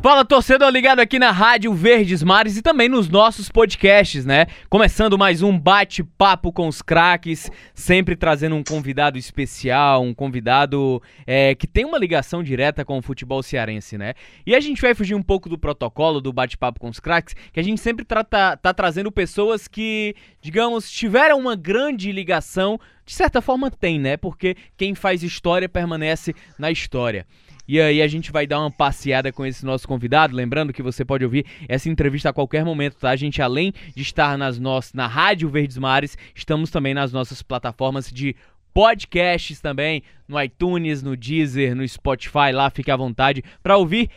Fala torcedor ligado aqui na Rádio Verdes Mares e também nos nossos podcasts, né? Começando mais um bate-papo com os craques, sempre trazendo um convidado especial, um convidado é, que tem uma ligação direta com o futebol cearense, né? E a gente vai fugir um pouco do protocolo do bate-papo com os craques, que a gente sempre trata, tá trazendo pessoas que, digamos, tiveram uma grande ligação, de certa forma tem, né? Porque quem faz história permanece na história. E aí a gente vai dar uma passeada com esse nosso convidado. Lembrando que você pode ouvir essa entrevista a qualquer momento, tá? A gente, além de estar nas nossas, na Rádio Verdes Mares, estamos também nas nossas plataformas de podcasts também, no iTunes, no Deezer, no Spotify, lá fique à vontade para ouvir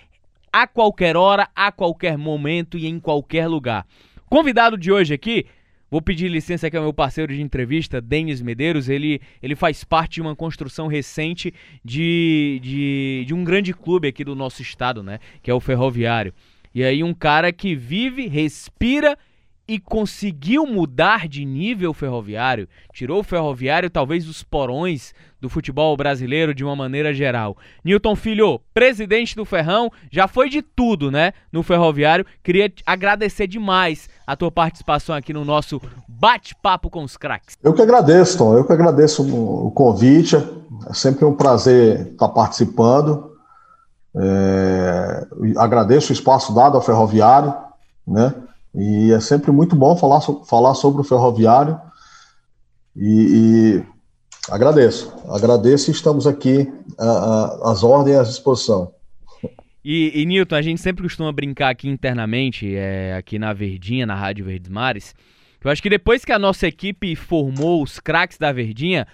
a qualquer hora, a qualquer momento e em qualquer lugar. Convidado de hoje aqui Vou pedir licença aqui ao meu parceiro de entrevista, Denis Medeiros. Ele, ele faz parte de uma construção recente de, de, de um grande clube aqui do nosso estado, né? Que é o Ferroviário. E aí um cara que vive, respira e conseguiu mudar de nível ferroviário, tirou o ferroviário talvez dos porões do futebol brasileiro de uma maneira geral. Newton Filho, presidente do Ferrão, já foi de tudo, né, no ferroviário. Queria agradecer demais a tua participação aqui no nosso bate-papo com os craques. Eu que agradeço, Tom. Eu que agradeço o convite. É sempre um prazer estar participando. É... Agradeço o espaço dado ao ferroviário, né? E é sempre muito bom falar, falar sobre o ferroviário. E, e agradeço, agradeço e estamos aqui às ordens à disposição. E, e, Newton, a gente sempre costuma brincar aqui internamente, é, aqui na Verdinha, na Rádio Verdes Mares. Eu acho que depois que a nossa equipe formou os craques da Verdinha,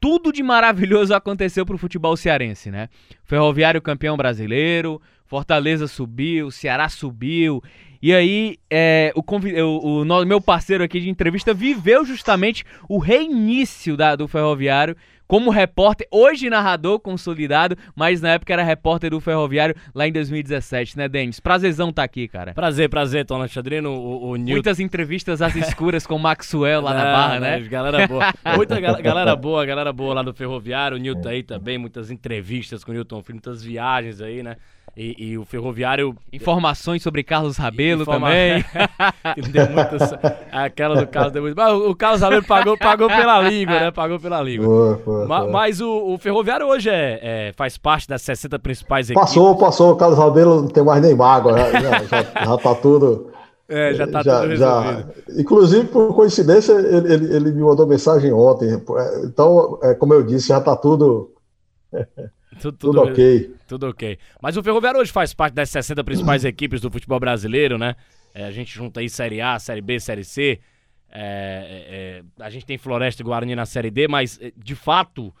tudo de maravilhoso aconteceu pro futebol cearense, né? Ferroviário campeão brasileiro, Fortaleza subiu, Ceará subiu. E aí, é, o, o, o, meu parceiro aqui de entrevista viveu justamente o reinício da, do Ferroviário como repórter, hoje narrador consolidado, mas na época era repórter do Ferroviário lá em 2017, né, Denis? Prazerzão tá aqui, cara. Prazer, prazer, Tom Alexandrino. O, o Newton... Muitas entrevistas às escuras com o Maxwell lá ah, na Barra, né? Galera boa. Muita galera boa, galera boa lá do Ferroviário. O Newton aí também, muitas entrevistas com o Newton Filho, muitas viagens aí, né? E, e, o ferroviário. Informações sobre Carlos Rabelo Informa... também. deu muitas... Aquela do Carlos deu muito. Mas o Carlos Rabelo pagou, pagou pela língua, né? Pagou pela língua. Boa, boa, mas, mas o, o, ferroviário hoje é, é, faz parte das 60 principais equipes. Passou, passou. O Carlos Rabelo não tem mais nem mágoa. Já, já, já tá tudo. É, já tá já, tudo resolvido. Já, inclusive, por coincidência, ele, ele, ele, me mandou mensagem ontem. Então, é, como eu disse, já tá tudo. Tudo, tudo, tudo, ok. Tudo ok. Mas o Ferroviário hoje faz parte das 60 principais equipes do futebol brasileiro, né? É, a gente junta aí Série A, Série B, Série C. É, é, é a gente tem Floresta e Guarani na Série D, mas é, de fato,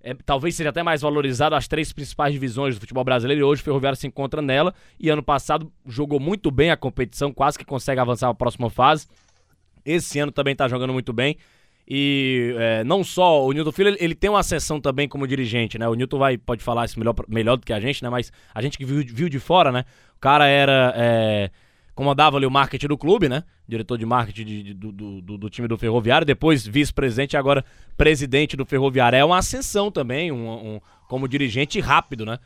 é, talvez seja até mais valorizado as três principais divisões do futebol brasileiro e hoje o Ferroviário se encontra nela. E ano passado jogou muito bem a competição, quase que consegue avançar para a próxima fase. Esse ano também está jogando muito bem. E é, não só o Newton Filho, ele, tem uma sessão também como dirigente, né? O Newton vai, pode falar isso melhor, melhor do que a gente, né? Mas a gente que viu, viu de fora, né? O cara era. É, comandava ali o marketing do clube, né? Diretor de marketing de, de, do, do, do, time do Ferroviário, depois vice-presidente agora presidente do Ferroviário. É uma ascensão também, um, um, como dirigente rápido, né?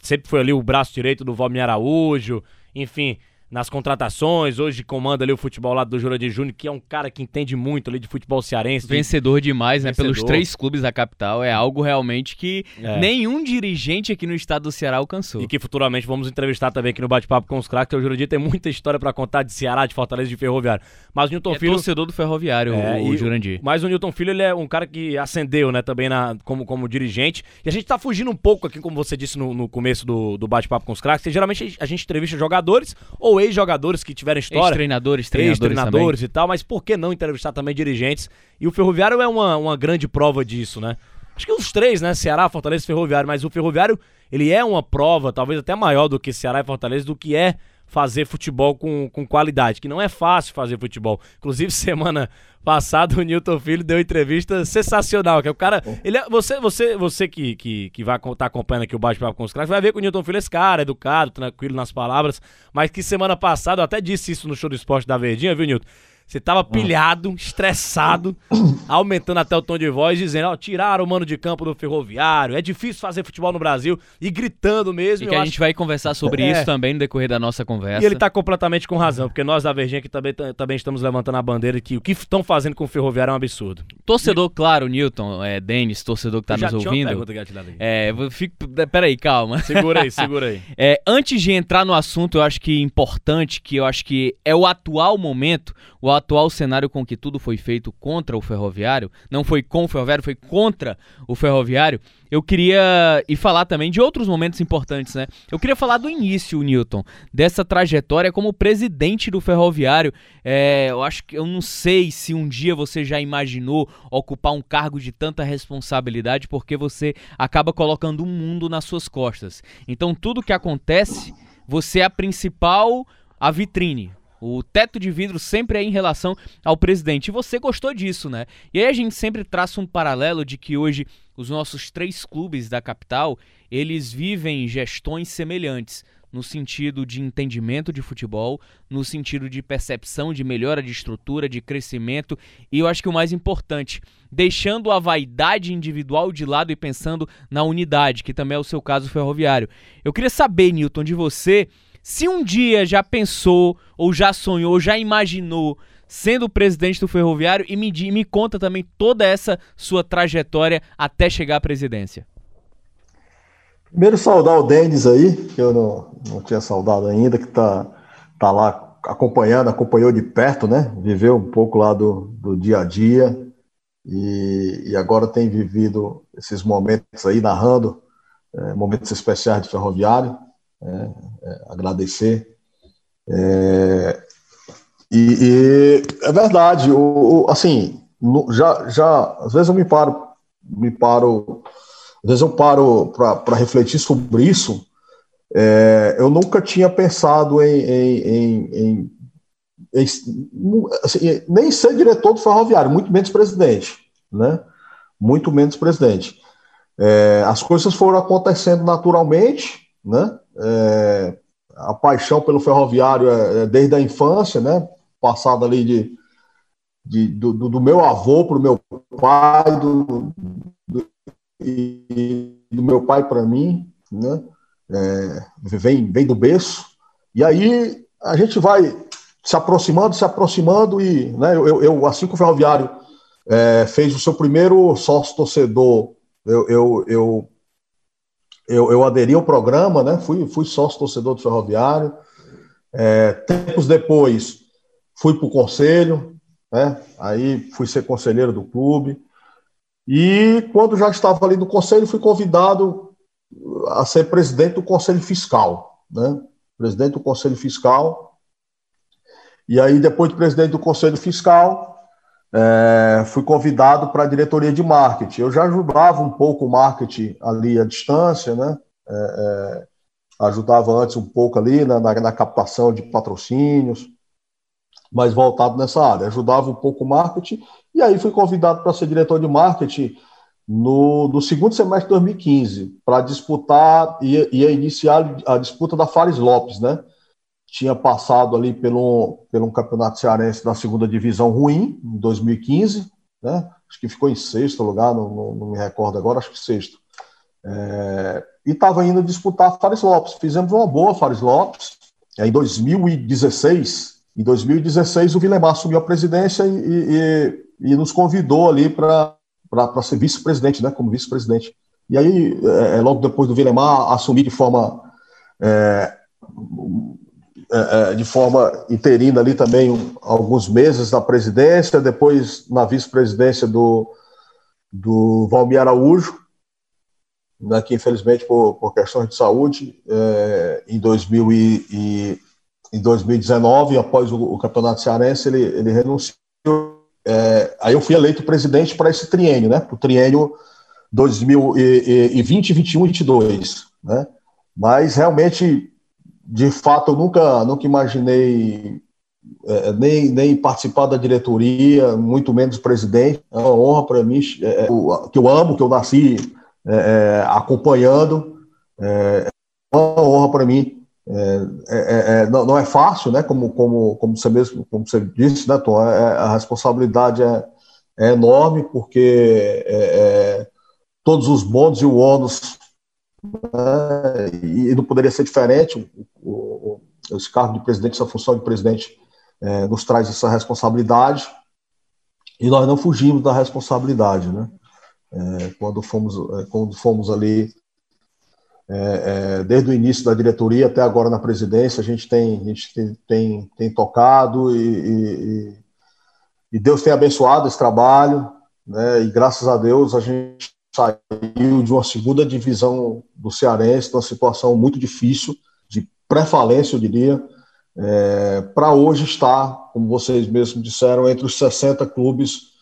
Sempre foi ali o braço direito do Valmir Araújo, enfim nas contratações, hoje comanda ali o futebol lá do Jurandir Júnior, que é um cara que entende muito ali de futebol cearense. Vencedor demais, né? Pelos três clubes da capital. É algo realmente que é. nenhum dirigente aqui no estado do Ceará alcançou. E que futuramente vamos entrevistar também aqui no Bate-Papo com os craques, o Jurandir tem muita história para contar de Ceará, de Fortaleza de Ferroviário. Mas o Newton é Filho... torcedor do Ferroviário, é, o, o Jurandir. Mas o Newton Filho, ele é um cara que ascendeu, né, também na, como, como dirigente. E a gente tá fugindo um pouco aqui, como você disse no, no começo do, do Bate-Papo com os craques, que geralmente a gente entrevista jogadores ou ex-jogadores que tiveram história. Ex-treinadores, treinadores, treinadores e tal, mas por que não entrevistar também dirigentes? E o Ferroviário é uma, uma grande prova disso, né? Acho que os três, né? Ceará, Fortaleza e Ferroviário, mas o Ferroviário, ele é uma prova, talvez até maior do que Ceará e Fortaleza, do que é fazer futebol com, com qualidade, que não é fácil fazer futebol. Inclusive, semana passada, o Newton Filho deu entrevista sensacional, que é o cara... Ele é, você você, você que, que, que vai estar tá acompanhando aqui o bate-papo com os caras, vai ver que o Newton Filho é esse cara, educado, tranquilo nas palavras, mas que semana passada, eu até disse isso no show do esporte da Verdinha, viu, Newton? Você tava pilhado, estressado, aumentando até o tom de voz, dizendo, ó, oh, tiraram o mano de campo do ferroviário, é difícil fazer futebol no Brasil, e gritando mesmo. E que a acho... gente vai conversar sobre é. isso também no decorrer da nossa conversa. E ele tá completamente com razão, porque nós da Verdinha aqui também, também estamos levantando a bandeira que o que estão fazendo com o ferroviário é um absurdo. Torcedor, claro, Newton, é, Denis, torcedor que tá nos ouvindo. É, fico, peraí, calma. Segura aí, segura aí. É, antes de entrar no assunto, eu acho que importante, que eu acho que é o atual momento, o atual cenário com que tudo foi feito contra o ferroviário, não foi com o ferroviário, foi contra o ferroviário. Eu queria e falar também de outros momentos importantes, né? Eu queria falar do início, Newton, dessa trajetória como presidente do ferroviário. É, eu acho que eu não sei se um dia você já imaginou ocupar um cargo de tanta responsabilidade, porque você acaba colocando o um mundo nas suas costas. Então tudo que acontece, você é a principal, a vitrine. O teto de vidro sempre é em relação ao presidente. E você gostou disso, né? E aí a gente sempre traça um paralelo de que hoje os nossos três clubes da capital, eles vivem gestões semelhantes no sentido de entendimento de futebol, no sentido de percepção de melhora de estrutura, de crescimento e eu acho que o mais importante, deixando a vaidade individual de lado e pensando na unidade, que também é o seu caso ferroviário. Eu queria saber, Newton, de você, se um dia já pensou, ou já sonhou, já imaginou sendo presidente do Ferroviário e me, me conta também toda essa sua trajetória até chegar à presidência. Primeiro saudar o Denis aí, que eu não, não tinha saudado ainda, que está tá lá acompanhando, acompanhou de perto, né? Viveu um pouco lá do, do dia a dia e, e agora tem vivido esses momentos aí, narrando é, momentos especiais de ferroviário agradecer. É, e, e, é verdade, o, o, assim, no, já, já, às vezes eu me paro, me paro, às vezes eu paro para refletir sobre isso. É, eu nunca tinha pensado em, em, em, em assim, nem ser diretor do ferroviário, muito menos presidente, né? Muito menos presidente. É, as coisas foram acontecendo naturalmente, né? É, a paixão pelo ferroviário é, é, desde a infância, né? Passado ali de, de do, do, meu avô para o meu pai, do, do, do meu pai para mim, né? É, vem, vem do berço. E aí a gente vai se aproximando, se aproximando, e né, eu, eu assim que o ferroviário é, fez o seu primeiro sócio torcedor, eu, eu, eu eu, eu aderi ao programa, né? Fui, fui sócio torcedor do Ferroviário. É, tempos depois, fui para o conselho, né? Aí fui ser conselheiro do clube. E quando já estava ali no conselho, fui convidado a ser presidente do conselho fiscal, né? Presidente do conselho fiscal. E aí, depois de presidente do conselho fiscal, é, fui convidado para a diretoria de marketing. Eu já ajudava um pouco o marketing ali à distância, né? É, é, ajudava antes um pouco ali na, na, na, captação de patrocínios, mas voltado nessa área. Ajudava um pouco o marketing, e aí fui convidado para ser diretor de marketing no, no segundo semestre de 2015, para disputar, ia, ia iniciar a disputa da Fares Lopes, né? Tinha passado ali pelo, pelo um campeonato cearense da segunda divisão ruim, em 2015, né? acho que ficou em sexto lugar, não, não, não me recordo agora, acho que sexto. É, e estava indo disputar Fares Lopes. Fizemos uma boa Fares Lopes. É, em 2016, em 2016 o Vilemar assumiu a presidência e, e, e nos convidou ali para ser vice-presidente, né, como vice-presidente. E aí, é, logo depois do Vilemar assumir de forma é, é, é, de forma interina ali também alguns meses na presidência, depois na vice-presidência do, do Valmir Araújo, né, que infelizmente por, por questões de saúde, é, em, 2000 e, e, em 2019, após o, o, Campeonato Cearense, ele, ele renunciou. É, aí eu fui eleito presidente para esse triênio, né, para o triênio 2020, 21 e 22, né, mas realmente de fato, eu nunca, nunca imaginei é, nem, nem participar da diretoria, muito menos presidente. É uma honra para mim, é, é que eu amo, que eu nasci é, é acompanhando. É uma honra para mim é, é, é, não, não, é fácil, né? Como, como, como você mesmo, como você disse, né, Tom? É, a responsabilidade é, é, enorme porque todos os bônus e o ônus né, e não poderia ser diferente. O, o, esse cargo de presidente, essa função de presidente, nos traz essa responsabilidade e nós não fugimos da responsabilidade, né? quando fomos quando fomos ali é, é, desde o início da diretoria até agora na presidência, a gente tem, a gente tem, tem, tem tocado e, e, e, Deus tem abençoado esse trabalho, né, e graças a Deus a gente saiu de uma segunda divisão do Cearense, de uma situação muito difícil, de pré-falência, eu diria, é, para hoje estar, como vocês mesmos disseram, entre os 60 clubes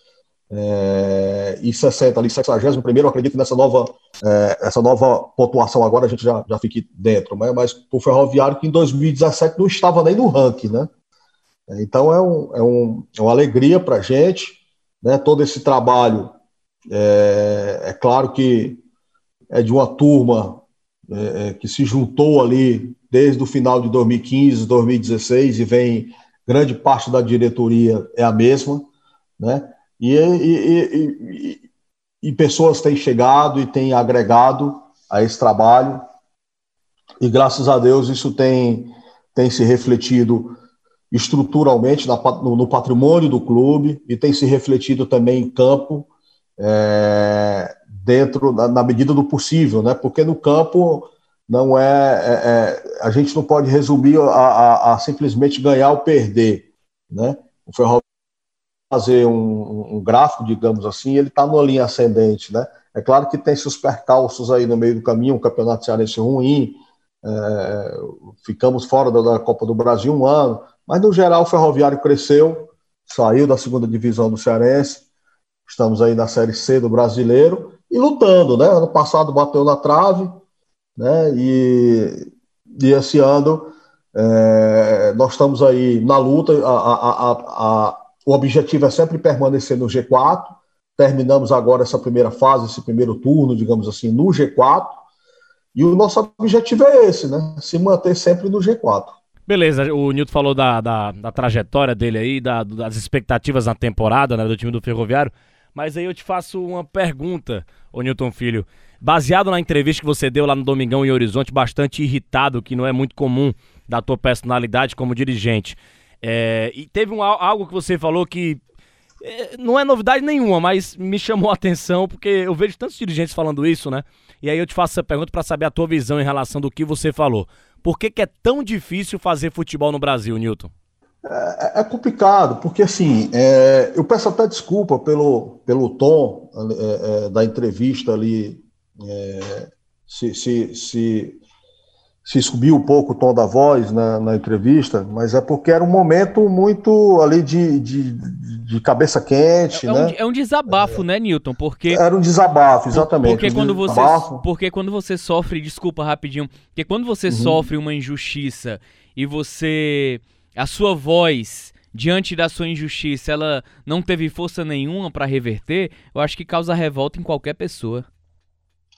é, e 60 ali, 61 primeiro, acredito nessa nova, é, essa nova pontuação agora a gente já, já fique dentro, né? mas o Ferroviário que em 2017 não estava nem no ranking, né? Então é, um, é, um, é uma alegria para a gente, né? Todo esse trabalho, é, é claro que é de uma turma é, é que se juntou ali desde o final de 2015, 2016 e vem grande parte da diretoria é a mesma, né? E, e, e, e, pessoas têm chegado e têm agregado a esse trabalho, e graças a Deus isso tem, tem se refletido estruturalmente no, patrimônio do clube e tem se refletido também em campo, é, dentro, na, na, medida do possível, né? porque no campo não é, é, é a gente não pode resumir a, a, a simplesmente ganhar ou perder. Né? O Ferroviário fazer um, um gráfico, digamos assim, ele está numa linha ascendente, né? É claro que tem seus percalços aí no meio do caminho, um campeonato cearense ruim, é, ficamos fora da, Copa do Brasil um ano, mas no geral o Ferroviário cresceu, saiu da segunda divisão do Cearense, estamos aí na Série C do Brasileiro e lutando, né? Ano passado bateu na trave, né? E, e esse ano é, nós estamos aí na luta, a, a, a, o objetivo é sempre permanecer no G4. Terminamos agora essa primeira fase, esse primeiro turno, digamos assim, no G4. E o nosso objetivo é esse, né? Se manter sempre no G4. Beleza, o Nilton falou da, da, da trajetória dele aí, da, das expectativas na temporada né, do time do Ferroviário. Mas aí eu te faço uma pergunta, ô Nilton Filho. Baseado na entrevista que você deu lá no Domingão em Horizonte, bastante irritado, que não é muito comum da tua personalidade como dirigente. É, e teve um, algo que você falou que é, não é novidade nenhuma, mas me chamou a atenção porque eu vejo tantos dirigentes falando isso, né? E aí eu te faço essa pergunta para saber a tua visão em relação do que você falou. Por que, que é tão difícil fazer futebol no Brasil, Newton? É, é complicado, porque assim, é, eu peço até desculpa pelo, pelo tom é, é da entrevista ali, é, se, se, se se subiu um pouco o tom da voz na, na, entrevista, mas é porque era um momento muito ali de, de, de cabeça quente, é, né? Um, é um desabafo, é, né, Newton? Porque era um desabafo, exatamente. Porque um quando você, porque quando você sofre, desculpa rapidinho, porque quando você uhum. sofre uma injustiça e você a sua voz diante da sua injustiça, ela não teve força nenhuma para reverter, eu acho que causa revolta em qualquer pessoa.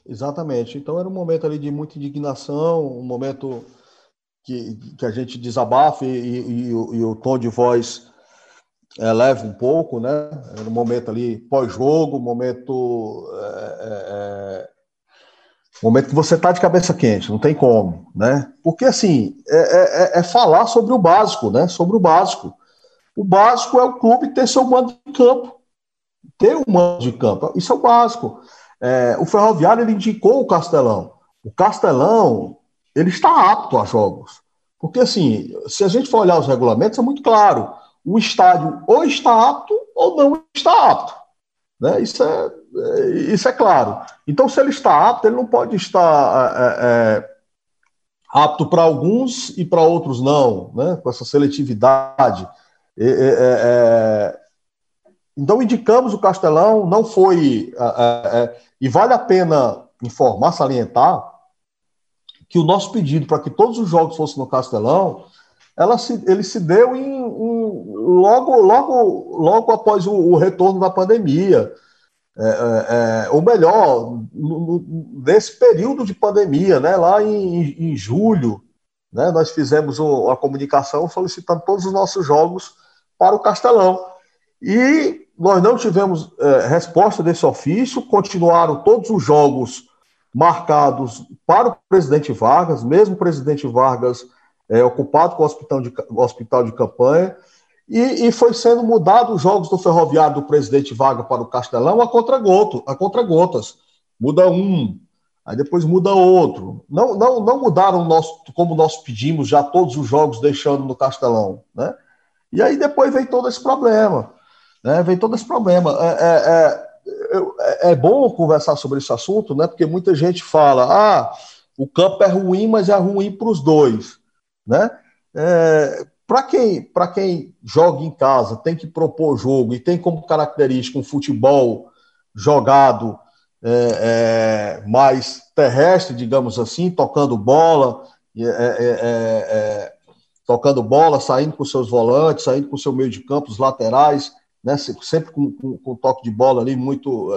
Exatamente. Então era um momento ali de muita indignação, um momento que, que a gente desabafa e, e, e, o, e o, tom de voz é, leva um pouco, né? Era um momento ali pós-jogo, momento. É, é, momento que você está de cabeça quente, não tem como, né? Porque assim, é, é, falar sobre o básico, né? Sobre o básico. O básico é o clube ter seu mando de campo. Ter um mando de campo. Isso é o básico. É, o Ferroviário ele indicou o Castelão. O Castelão ele está apto a jogos. Porque, assim, se a gente for olhar os regulamentos, é muito claro. O estádio ou está apto ou não está apto. Né? Isso, é, é isso é claro. Então, se ele está apto, ele não pode estar é, é, apto para alguns e para outros não, né? com essa seletividade. É, é, então, indicamos o Castelão, não foi. E vale a pena informar, salientar, que o nosso pedido para que todos os jogos fossem no Castelão, ela se, ele se deu em, em, logo, logo, logo após o, o retorno da pandemia. É, é, é ou melhor, no, no, nesse período de pandemia, né, lá em, em julho, né, nós fizemos o, a comunicação solicitando todos os nossos jogos para o Castelão. E nós não tivemos é, resposta desse ofício, continuaram todos os jogos marcados para o presidente Vargas, mesmo o presidente Vargas é, ocupado com o hospital de, o hospital de campanha, e, e, foi sendo mudado os jogos do Ferroviário do presidente Vargas para o Castelão a contra-gotas. A contra -gotas. muda um, aí depois muda outro. Não, não, não mudaram nosso, como nós pedimos já todos os jogos deixando no Castelão, né? E aí depois vem todo esse problema, né? Vem todo esse problema. É, é, é, é bom conversar sobre esse assunto, né? Porque muita gente fala, ah, o campo é ruim, mas é ruim para os dois, né? É, para quem, quem joga em casa, tem que propor jogo e tem como característica um futebol jogado é, é, mais terrestre, digamos assim, tocando bola, é, é, é, é, tocando bola, saindo com seus volantes, saindo com seu meio de campo, os laterais, né, sempre com, com, com toque de bola ali muito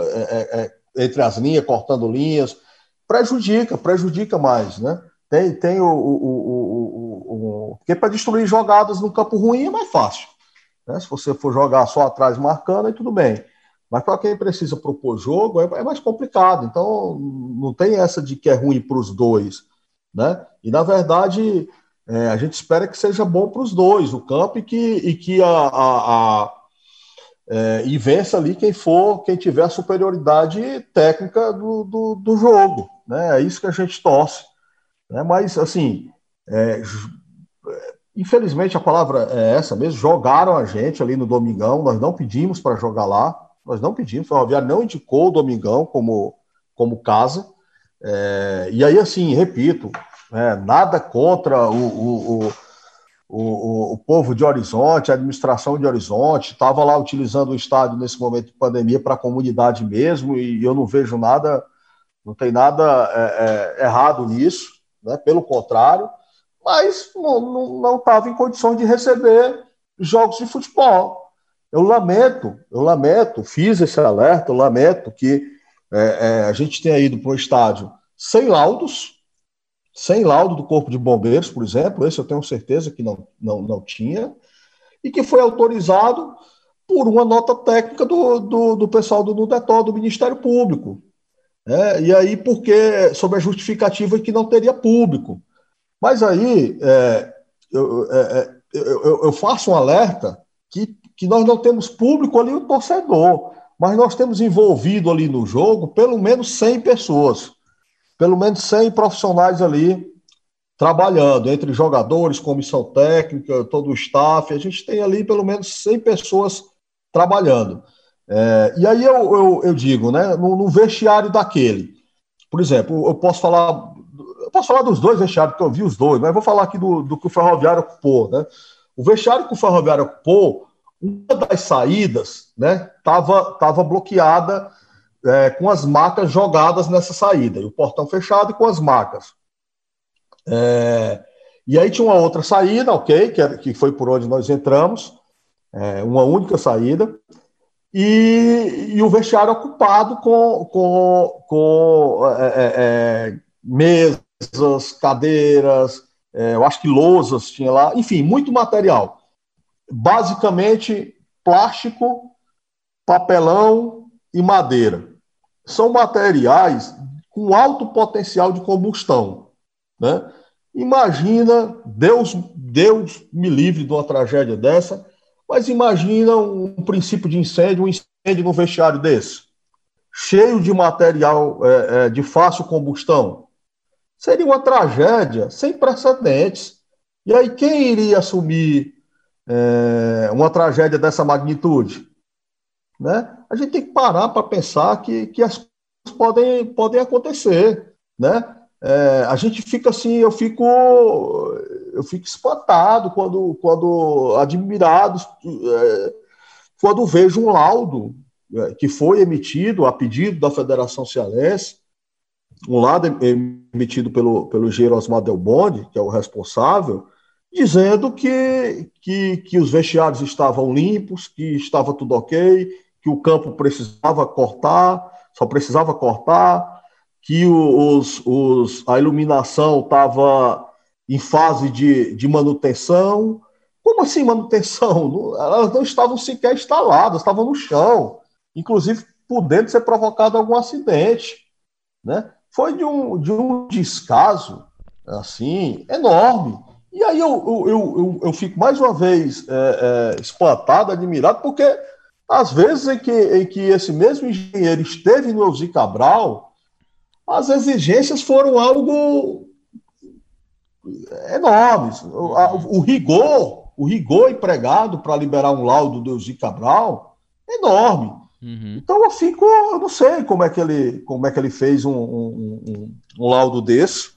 entre as linhas, cortando linhas, prejudica, prejudica mais, né? Tem, tem o, o, o, porque para destruir jogadas no campo ruim é mais fácil. Né? Se você for jogar só atrás marcando, aí tudo bem. Mas para quem precisa propor jogo, é, é, mais complicado. Então, não tem essa de que é ruim para os dois. Né? E, na verdade, é, a gente espera que seja bom para os dois, o campo, e que, e que a, a, a é, e vença ali quem for, quem tiver a superioridade técnica do, do, do jogo. Né? É isso que a gente torce. Né? Mas, assim, é, infelizmente a palavra é essa mesmo, jogaram a gente ali no Domingão, nós não pedimos para jogar lá, nós não pedimos, o Ferroviário não indicou o Domingão como, como casa. É, e aí, assim, repito, é, nada contra o, o, o, o, o povo de Horizonte, a administração de Horizonte, estava lá utilizando o estádio nesse momento de pandemia para a comunidade mesmo, e eu não vejo nada, não tem nada é, é errado nisso, né, pelo contrário, mas não estava em condições de receber jogos de futebol. Eu lamento, eu lamento, fiz esse alerta, eu lamento que é, é, a gente tenha ido para um estádio sem laudos, sem laudo do Corpo de Bombeiros, por exemplo, esse eu tenho certeza que não, não, não tinha, e que foi autorizado por uma nota técnica do, do, do pessoal do NUDETOL, do Ministério Público. É, e aí, porque, sob a justificativa que não teria público. Mas aí, é, eu, é, é, eu, eu, faço um alerta que que nós não temos público ali, o torcedor, mas nós temos envolvido ali no jogo pelo menos 100 pessoas, pelo menos 100 profissionais ali trabalhando, entre jogadores, comissão técnica, todo o staff, a gente tem ali pelo menos 100 pessoas trabalhando. É, e aí eu, eu, eu, digo, né, no, no, vestiário daquele, por exemplo, eu posso falar, eu posso falar dos dois vestiários, porque eu vi os dois, mas vou falar aqui do, do que o Ferroviário ocupou, né? O vestiário que o Ferroviário ocupou, uma das saídas né, estava tava bloqueada é, com as macas jogadas nessa saída, e o portão fechado e com as macas. É, e aí tinha uma outra saída, ok, que, era, que foi por onde nós entramos, é, uma única saída, e, e, o vestiário ocupado com, com, com é, é, é, mesas, cadeiras, eu acho que lousas tinha lá, enfim, muito material basicamente plástico, papelão e madeira. São materiais com alto potencial de combustão. Né? Imagina, Deus, Deus me livre de uma tragédia dessa, mas imagina um princípio de incêndio, um incêndio no vestiário desse, cheio de material é, é, de fácil combustão. Seria uma tragédia sem precedentes. E aí, quem iria assumir é, uma tragédia dessa magnitude? Né? A gente tem que parar para pensar que, que as coisas podem, podem acontecer. Né? É, a gente fica assim, eu fico, eu fico espantado quando, quando admirado, é, quando vejo um laudo é, que foi emitido a pedido da Federação Cearense, um laudo emitido pelo, pelo engenheiro Osmar que é o responsável, dizendo que, que, que os vestiários estavam limpos, que estava tudo ok, que o campo precisava cortar, só precisava cortar, que os, os, a iluminação estava em fase de, de manutenção. Como assim manutenção? Elas não estavam sequer instaladas, estavam no chão, inclusive podendo ser provocado algum acidente. Né? Foi de um, de um descaso assim enorme. E aí eu, eu, eu, eu, fico mais uma vez é, é, espantado, admirado, porque às vezes em que, em que esse mesmo engenheiro esteve no Elzi Cabral, as exigências foram algo enormes. O, o rigor, o rigor empregado para liberar um laudo do Elzi Cabral enorme. Uhum. Então eu fico, eu não sei como é que ele, como é que ele fez um, um, um, um laudo desse.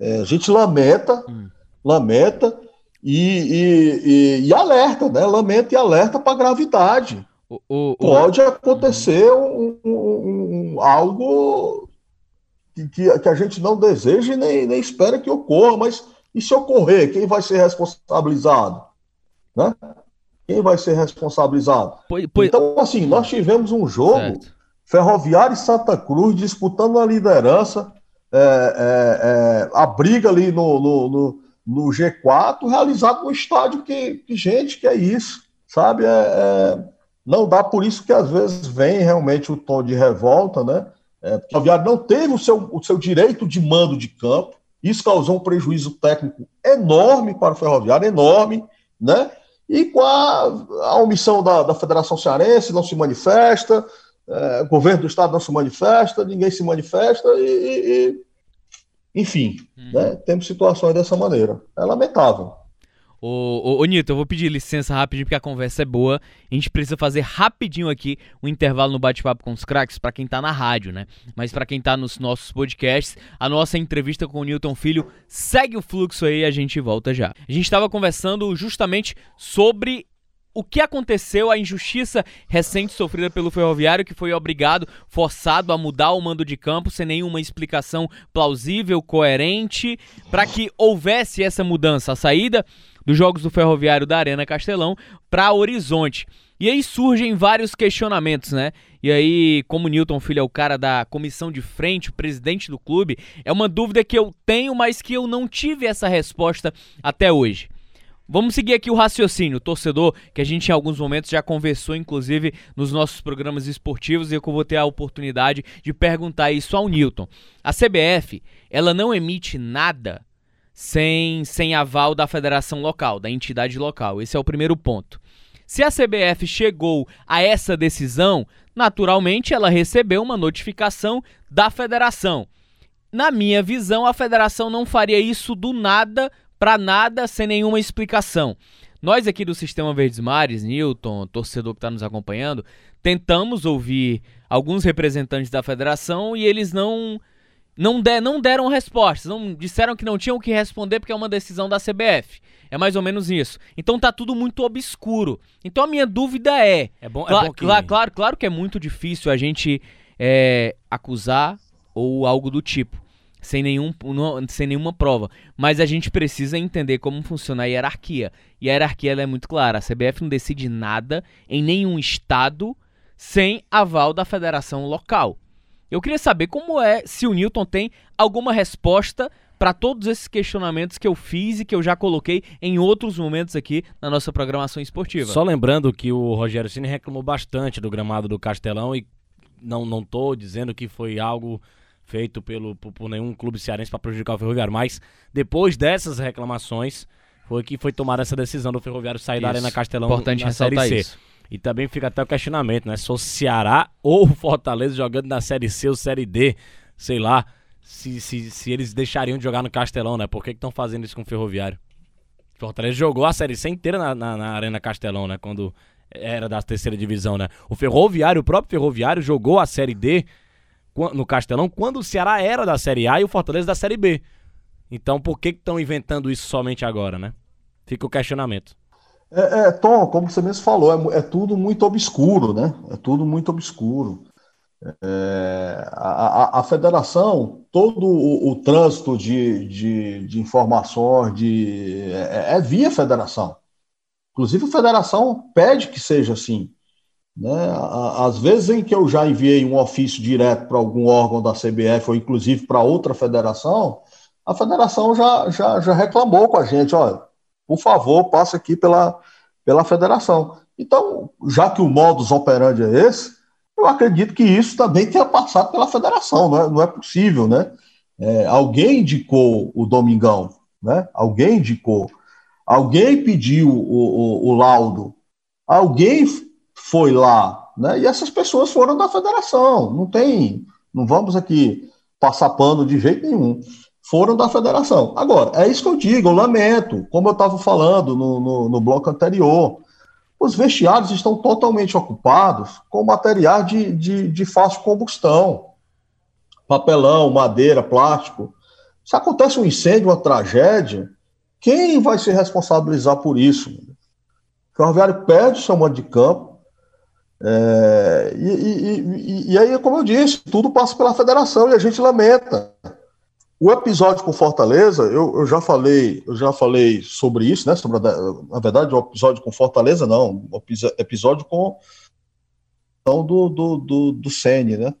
É, a gente lamenta, uhum. lamenta e, e, e, e, alerta, né? Lamenta e alerta para a gravidade. O, o, Pode acontecer um, algo que, que, a gente não deseja e nem, nem espera que ocorra, mas e se ocorrer, quem vai ser responsabilizado? Né? Quem vai ser responsabilizado? Pois, pois... Então, assim, nós tivemos um jogo, certo. Ferroviário e Santa Cruz disputando a liderança, é, é, é, a briga ali no, no, no, no, G4, realizado no estádio que, que, gente, que é isso, sabe? É, é, não dá por isso que às vezes vem realmente o tom de revolta, né? É, o Ferroviário não teve o seu, o seu direito de mando de campo, isso causou um prejuízo técnico enorme para o Ferroviário, enorme, né? E com a, a omissão da, da Federação Cearense, não se manifesta, é, o governo do Estado não se manifesta, ninguém se manifesta, e, e, e enfim, hum. né, temos situações dessa maneira. É lamentável. Ô, ô, ô, Nito, eu vou pedir licença rapidinho porque a conversa é boa. A gente precisa fazer rapidinho aqui um intervalo no bate-papo com os craques para quem tá na rádio, né? Mas para quem tá nos nossos podcasts, a nossa entrevista com o Newton Filho segue o fluxo aí e a gente volta já. A gente estava conversando justamente sobre o que aconteceu, a injustiça recente sofrida pelo Ferroviário, que foi obrigado, forçado a mudar o mando de campo sem nenhuma explicação plausível, coerente, para que houvesse essa mudança, a saída dos Jogos do Ferroviário da Arena Castelão para Horizonte. E aí surgem vários questionamentos, né? E aí, como o Newton Filho é o cara da comissão de frente, o presidente do clube, é uma dúvida que eu tenho, mas que eu não tive essa resposta até hoje. Vamos seguir aqui o raciocínio, torcedor, que a gente em alguns momentos já conversou, inclusive nos nossos programas esportivos, e eu vou ter a oportunidade de perguntar isso ao Newton. A CBF, ela não emite nada sem, sem aval da federação local, da entidade local. Esse é o primeiro ponto. Se a CBF chegou a essa decisão, naturalmente ela recebeu uma notificação da federação. Na minha visão, a federação não faria isso do nada para nada sem nenhuma explicação. Nós aqui do Sistema Verdes Mares, Newton, torcedor que está nos acompanhando, tentamos ouvir alguns representantes da federação e eles não não, der, não deram respostas, não disseram que não tinham o que responder porque é uma decisão da CBF. É mais ou menos isso. Então tá tudo muito obscuro. Então a minha dúvida é. É bom, é bom que... claro, claro, claro que é muito difícil a gente é, acusar ou algo do tipo. Sem, nenhum, sem nenhuma prova. Mas a gente precisa entender como funciona a hierarquia. E a hierarquia é muito clara. A CBF não decide nada em nenhum estado sem aval da federação local. Eu queria saber como é, se o Newton tem alguma resposta para todos esses questionamentos que eu fiz e que eu já coloquei em outros momentos aqui na nossa programação esportiva. Só lembrando que o Rogério Ceni reclamou bastante do gramado do Castelão e não não tô dizendo que foi algo feito pelo por, por nenhum clube cearense para prejudicar o Ferroviário, mas depois dessas reclamações foi que foi tomada essa decisão do Ferroviário sair isso. da Arena Castelão Importante na Série C. Isso. E também fica até o questionamento, né? Se o Ceará ou o Fortaleza jogando na Série C ou Série D, sei lá, se, se, se eles deixariam de jogar no Castelão, né? Por que estão fazendo isso com o Ferroviário? O Fortaleza jogou a Série C inteira na, na, na, Arena Castelão, né? Quando era da terceira divisão, né? O Ferroviário, o próprio Ferroviário, jogou a Série D no Castelão quando o Ceará era da Série A e o Fortaleza da Série B. Então por que estão inventando isso somente agora, né? Fica o questionamento. É, é, Tom, como você mesmo falou, é, é, tudo muito obscuro, né? É tudo muito obscuro. É, a, a, a, federação, todo o, o trânsito de, de, de, informações de, é, é, via federação. Inclusive, a federação pede que seja assim. Né? Às vezes em que eu já enviei um ofício direto para algum órgão da CBF ou inclusive para outra federação, a federação já, já, já reclamou com a gente, olha, por favor, passe aqui pela, pela federação. Então, já que o modus operandi é esse, eu acredito que isso também tenha passado pela federação, não é, não é possível, né? É, alguém indicou o Domingão, né? Alguém indicou. Alguém pediu o, o, o laudo. Alguém foi lá, né? E essas pessoas foram da federação. Não tem, não vamos aqui passar pano de jeito nenhum. Foram da federação. Agora, é isso que eu digo, eu lamento, como eu estava falando no, no, no, bloco anterior. Os vestiários estão totalmente ocupados com material de, de, de fácil combustão. Papelão, madeira, plástico. Se acontece um incêndio, uma tragédia, quem vai se responsabilizar por isso? O ferroviário perde seu mando de campo, é, e, e, e, e, aí, como eu disse, tudo passa pela federação e a gente lamenta. O episódio com Fortaleza, eu, eu já falei, eu já falei sobre isso, né? Sobre a, na verdade, o episódio com Fortaleza, não, o episódio com do, do, do, do Sene, né?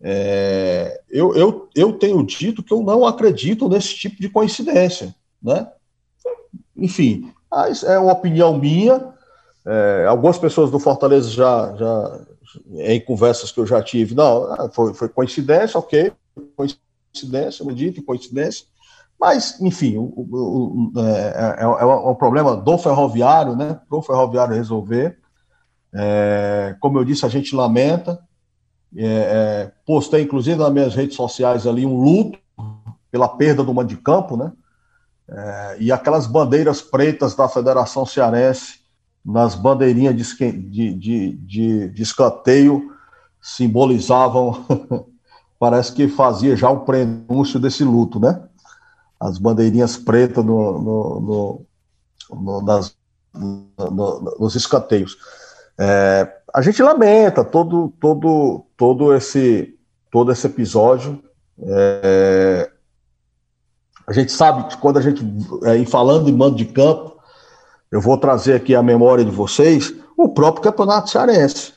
É, eu, eu, eu tenho dito que eu não acredito nesse tipo de coincidência, né? Enfim, é uma opinião minha, é, algumas pessoas do Fortaleza já, já, em conversas que eu já tive, não, ah, foi, foi coincidência, ok, coincidência, acredito, coincidência, mas, enfim, o, o, o, é, é, é, um problema do ferroviário, né, para o ferroviário resolver. É, como eu disse, a gente lamenta, é, é, postei, inclusive, nas minhas redes sociais ali um luto pela perda do mando de campo, né, e aquelas bandeiras pretas da Federação Cearense nas bandeirinhas de, de, de, de, de escanteio simbolizavam, parece que fazia já o prenúncio desse luto, né? As bandeirinhas pretas no, no, no, nas, nos escanteios. É, a gente lamenta todo, todo, todo, esse, todo esse episódio. É, a gente sabe que quando a gente, é, falando em mando de campo, eu vou trazer aqui a memória de vocês, o próprio Campeonato Cearense.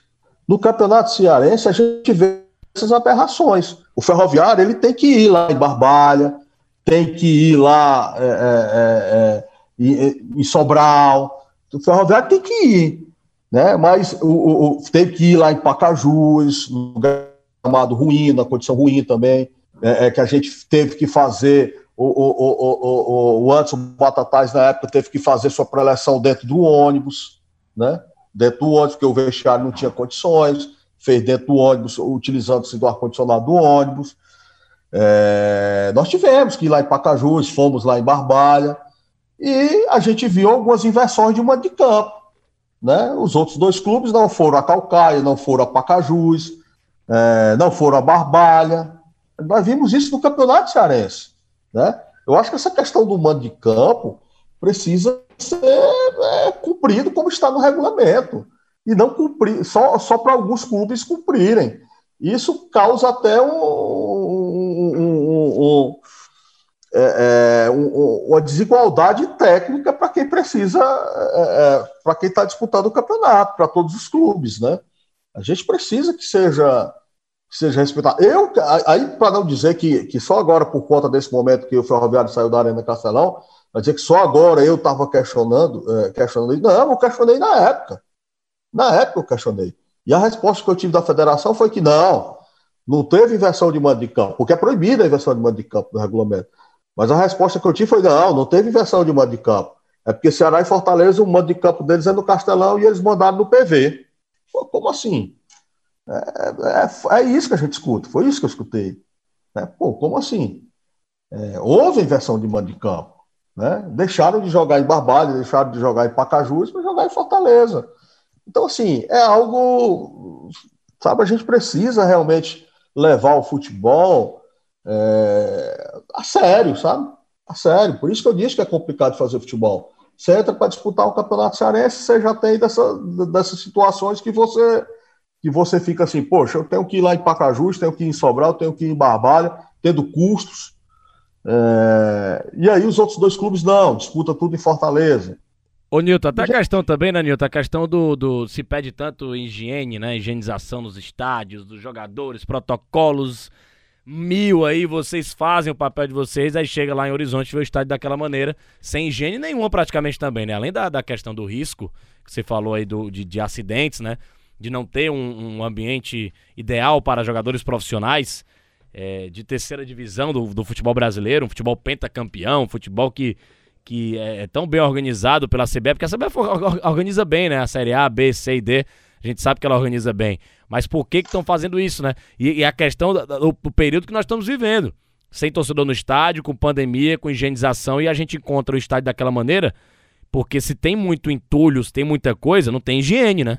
No Campeonato Cearense, a gente vê essas aberrações. O ferroviário ele tem que ir lá em Barbalha, tem que ir lá é, é, é, é em Sobral. O ferroviário tem que ir, né? mas o, o, tem que ir lá em Pacajus, lugar chamado ruim, na condição ruim também, é, é, que a gente teve que fazer o, o, o, o, o Anderson Batatais, na época, teve que fazer sua preleção dentro do ônibus, né? Dentro do ônibus, porque o vestiário não tinha condições, fez dentro do ônibus, utilizando-se do ar-condicionado do ônibus. É, nós tivemos que ir lá em Pacajus, fomos lá em Barbalha, e a gente viu algumas inversões de uma de campo. Né? Os outros dois clubes não foram a Calcaia, não foram a Pacajus, é, não foram a Barbalha. Nós vimos isso no Campeonato Cearense. Né? Eu acho que essa questão do mando de campo precisa ser é, cumprido como está no regulamento e não cumprir só, só para alguns clubes cumprirem. Isso causa até um, um, um, é, é uma desigualdade técnica para quem precisa, é, é para quem está disputando o campeonato, para todos os clubes, né? A gente precisa que seja que seja respeitado. Eu, aí, para não dizer que, que só agora, por conta desse momento que o Ferroviário saiu da Arena Castelão, vai dizer que só agora eu estava questionando, é, questionando. Não, eu questionei na época. Na época eu questionei. E a resposta que eu tive da federação foi que não, não teve inversão de mando de campo, porque é proibida a inversão de mando de campo no regulamento. Mas a resposta que eu tive foi: não, não teve inversão de mando de campo. É porque Ceará e Fortaleza, o mando de campo deles é no Castelão e eles mandaram no PV. Pô, como assim? É, é, é, isso que a gente escuta, foi isso que eu escutei. Né? Pô, como assim? É, houve inversão de mando de campo. Né? Deixaram de jogar em Barbalha, deixaram de jogar em Pacajus para jogar em Fortaleza. Então, assim, é algo. Sabe, a gente precisa realmente levar o futebol é, a sério, sabe? A sério. Por isso que eu disse que é complicado fazer futebol. Você entra para disputar o Campeonato Cearense, você já tem dessa, dessas situações que você que você fica assim, poxa, eu tenho que ir lá em Pacajus, tenho que ir em Sobral, tenho que ir em Barbalha, tendo custos. É... E aí os outros dois clubes não, disputa tudo em Fortaleza. Ô, Nilton, até a questão também, né, Nilton? A questão do, do. Se pede tanto higiene, né? Higienização nos estádios, dos jogadores, protocolos. mil aí, vocês fazem o papel de vocês, aí chega lá em Horizonte e vê o estádio daquela maneira, sem higiene nenhuma praticamente também, né? Além da, da questão do risco, que você falou aí do, de, de acidentes, né? De não ter um, um ambiente ideal para jogadores profissionais é, de terceira divisão do, do futebol brasileiro, um futebol pentacampeão, um futebol que, que é, é tão bem organizado pela CBF, porque a CBF organiza bem, né? A Série A, B, C e D. A gente sabe que ela organiza bem. Mas por que estão fazendo isso, né? E, e a questão do, do, período que nós estamos vivendo. Sem torcedor no estádio, com pandemia, com higienização, e a gente encontra o estádio daquela maneira, porque se tem muito entulho, se tem muita coisa, não tem higiene, né?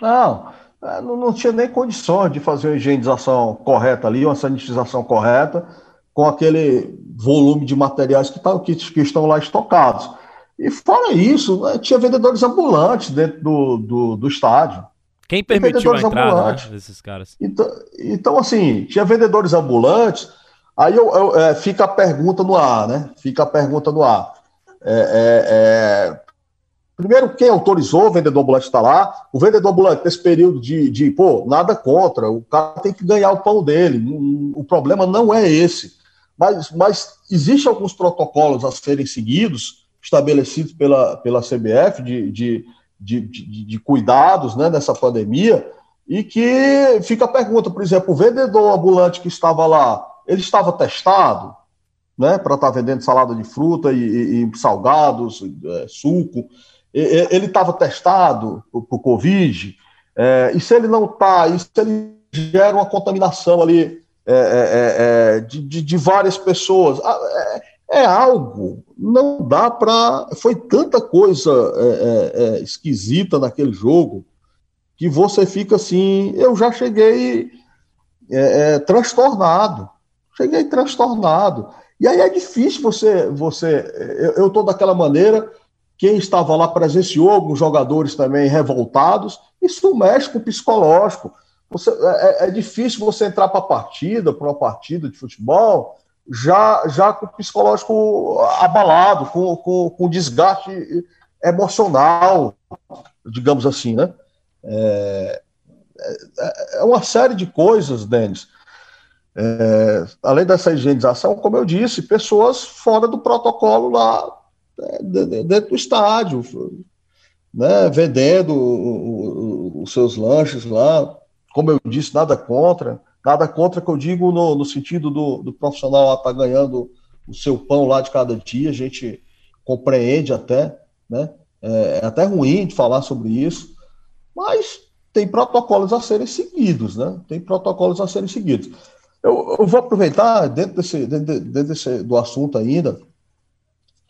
Não, é, não, não tinha nem condições de fazer uma higienização correta ali, uma sanitização correta, com aquele volume de materiais que, tá, que, que estão lá estocados. E fora isso, né, tinha vendedores ambulantes dentro do, do, do estádio. Quem permitiu a entrada né, desses caras? Então, então, assim, tinha vendedores ambulantes, aí eu, eu, é, fica a pergunta no ar, né? Fica a pergunta no ar. É, é, é primeiro, quem autorizou o vendedor ambulante estar lá? O vendedor ambulante, nesse período de, de, pô, nada contra, o cara tem que ganhar o pão dele. O problema não é esse. Mas, mas existem alguns protocolos a serem seguidos estabelecidos pela, pela CBF de, de, de, de, de cuidados né, nessa pandemia, e que fica a pergunta, por exemplo, o vendedor ambulante que estava lá, ele estava testado né, para estar tá vendendo salada de fruta e, e, salgados, é, suco, ele estava testado para o Covid, é, e se ele não está, e se ele gera uma contaminação ali é, é, é de, de, de, várias pessoas, ah, é, é algo, não dá para. Foi tanta coisa é, é, é, esquisita naquele jogo que você fica assim. Eu já cheguei é, é, transtornado, cheguei transtornado. E aí é difícil você. você eu estou daquela maneira. Quem estava lá presenciou alguns jogadores também revoltados. Isso mexe com o psicológico. Você, é, é difícil você entrar para a partida, para uma partida de futebol, já, já com o psicológico abalado, com, com, com desgaste emocional, digamos assim, né? É, é, é uma série de coisas, Denis. É, além dessa higienização, como eu disse, pessoas fora do protocolo lá é, dentro do estádio, né, vendendo os seus lanches lá, como eu disse, nada contra, Nada contra que eu digo no, no sentido do, do profissional estar tá ganhando o seu pão lá de cada dia, a gente compreende até, né? É, é até ruim de falar sobre isso, mas tem protocolos a serem seguidos, né? Tem protocolos a serem seguidos. Eu, eu vou aproveitar, dentro, desse, dentro, dentro desse, do assunto ainda,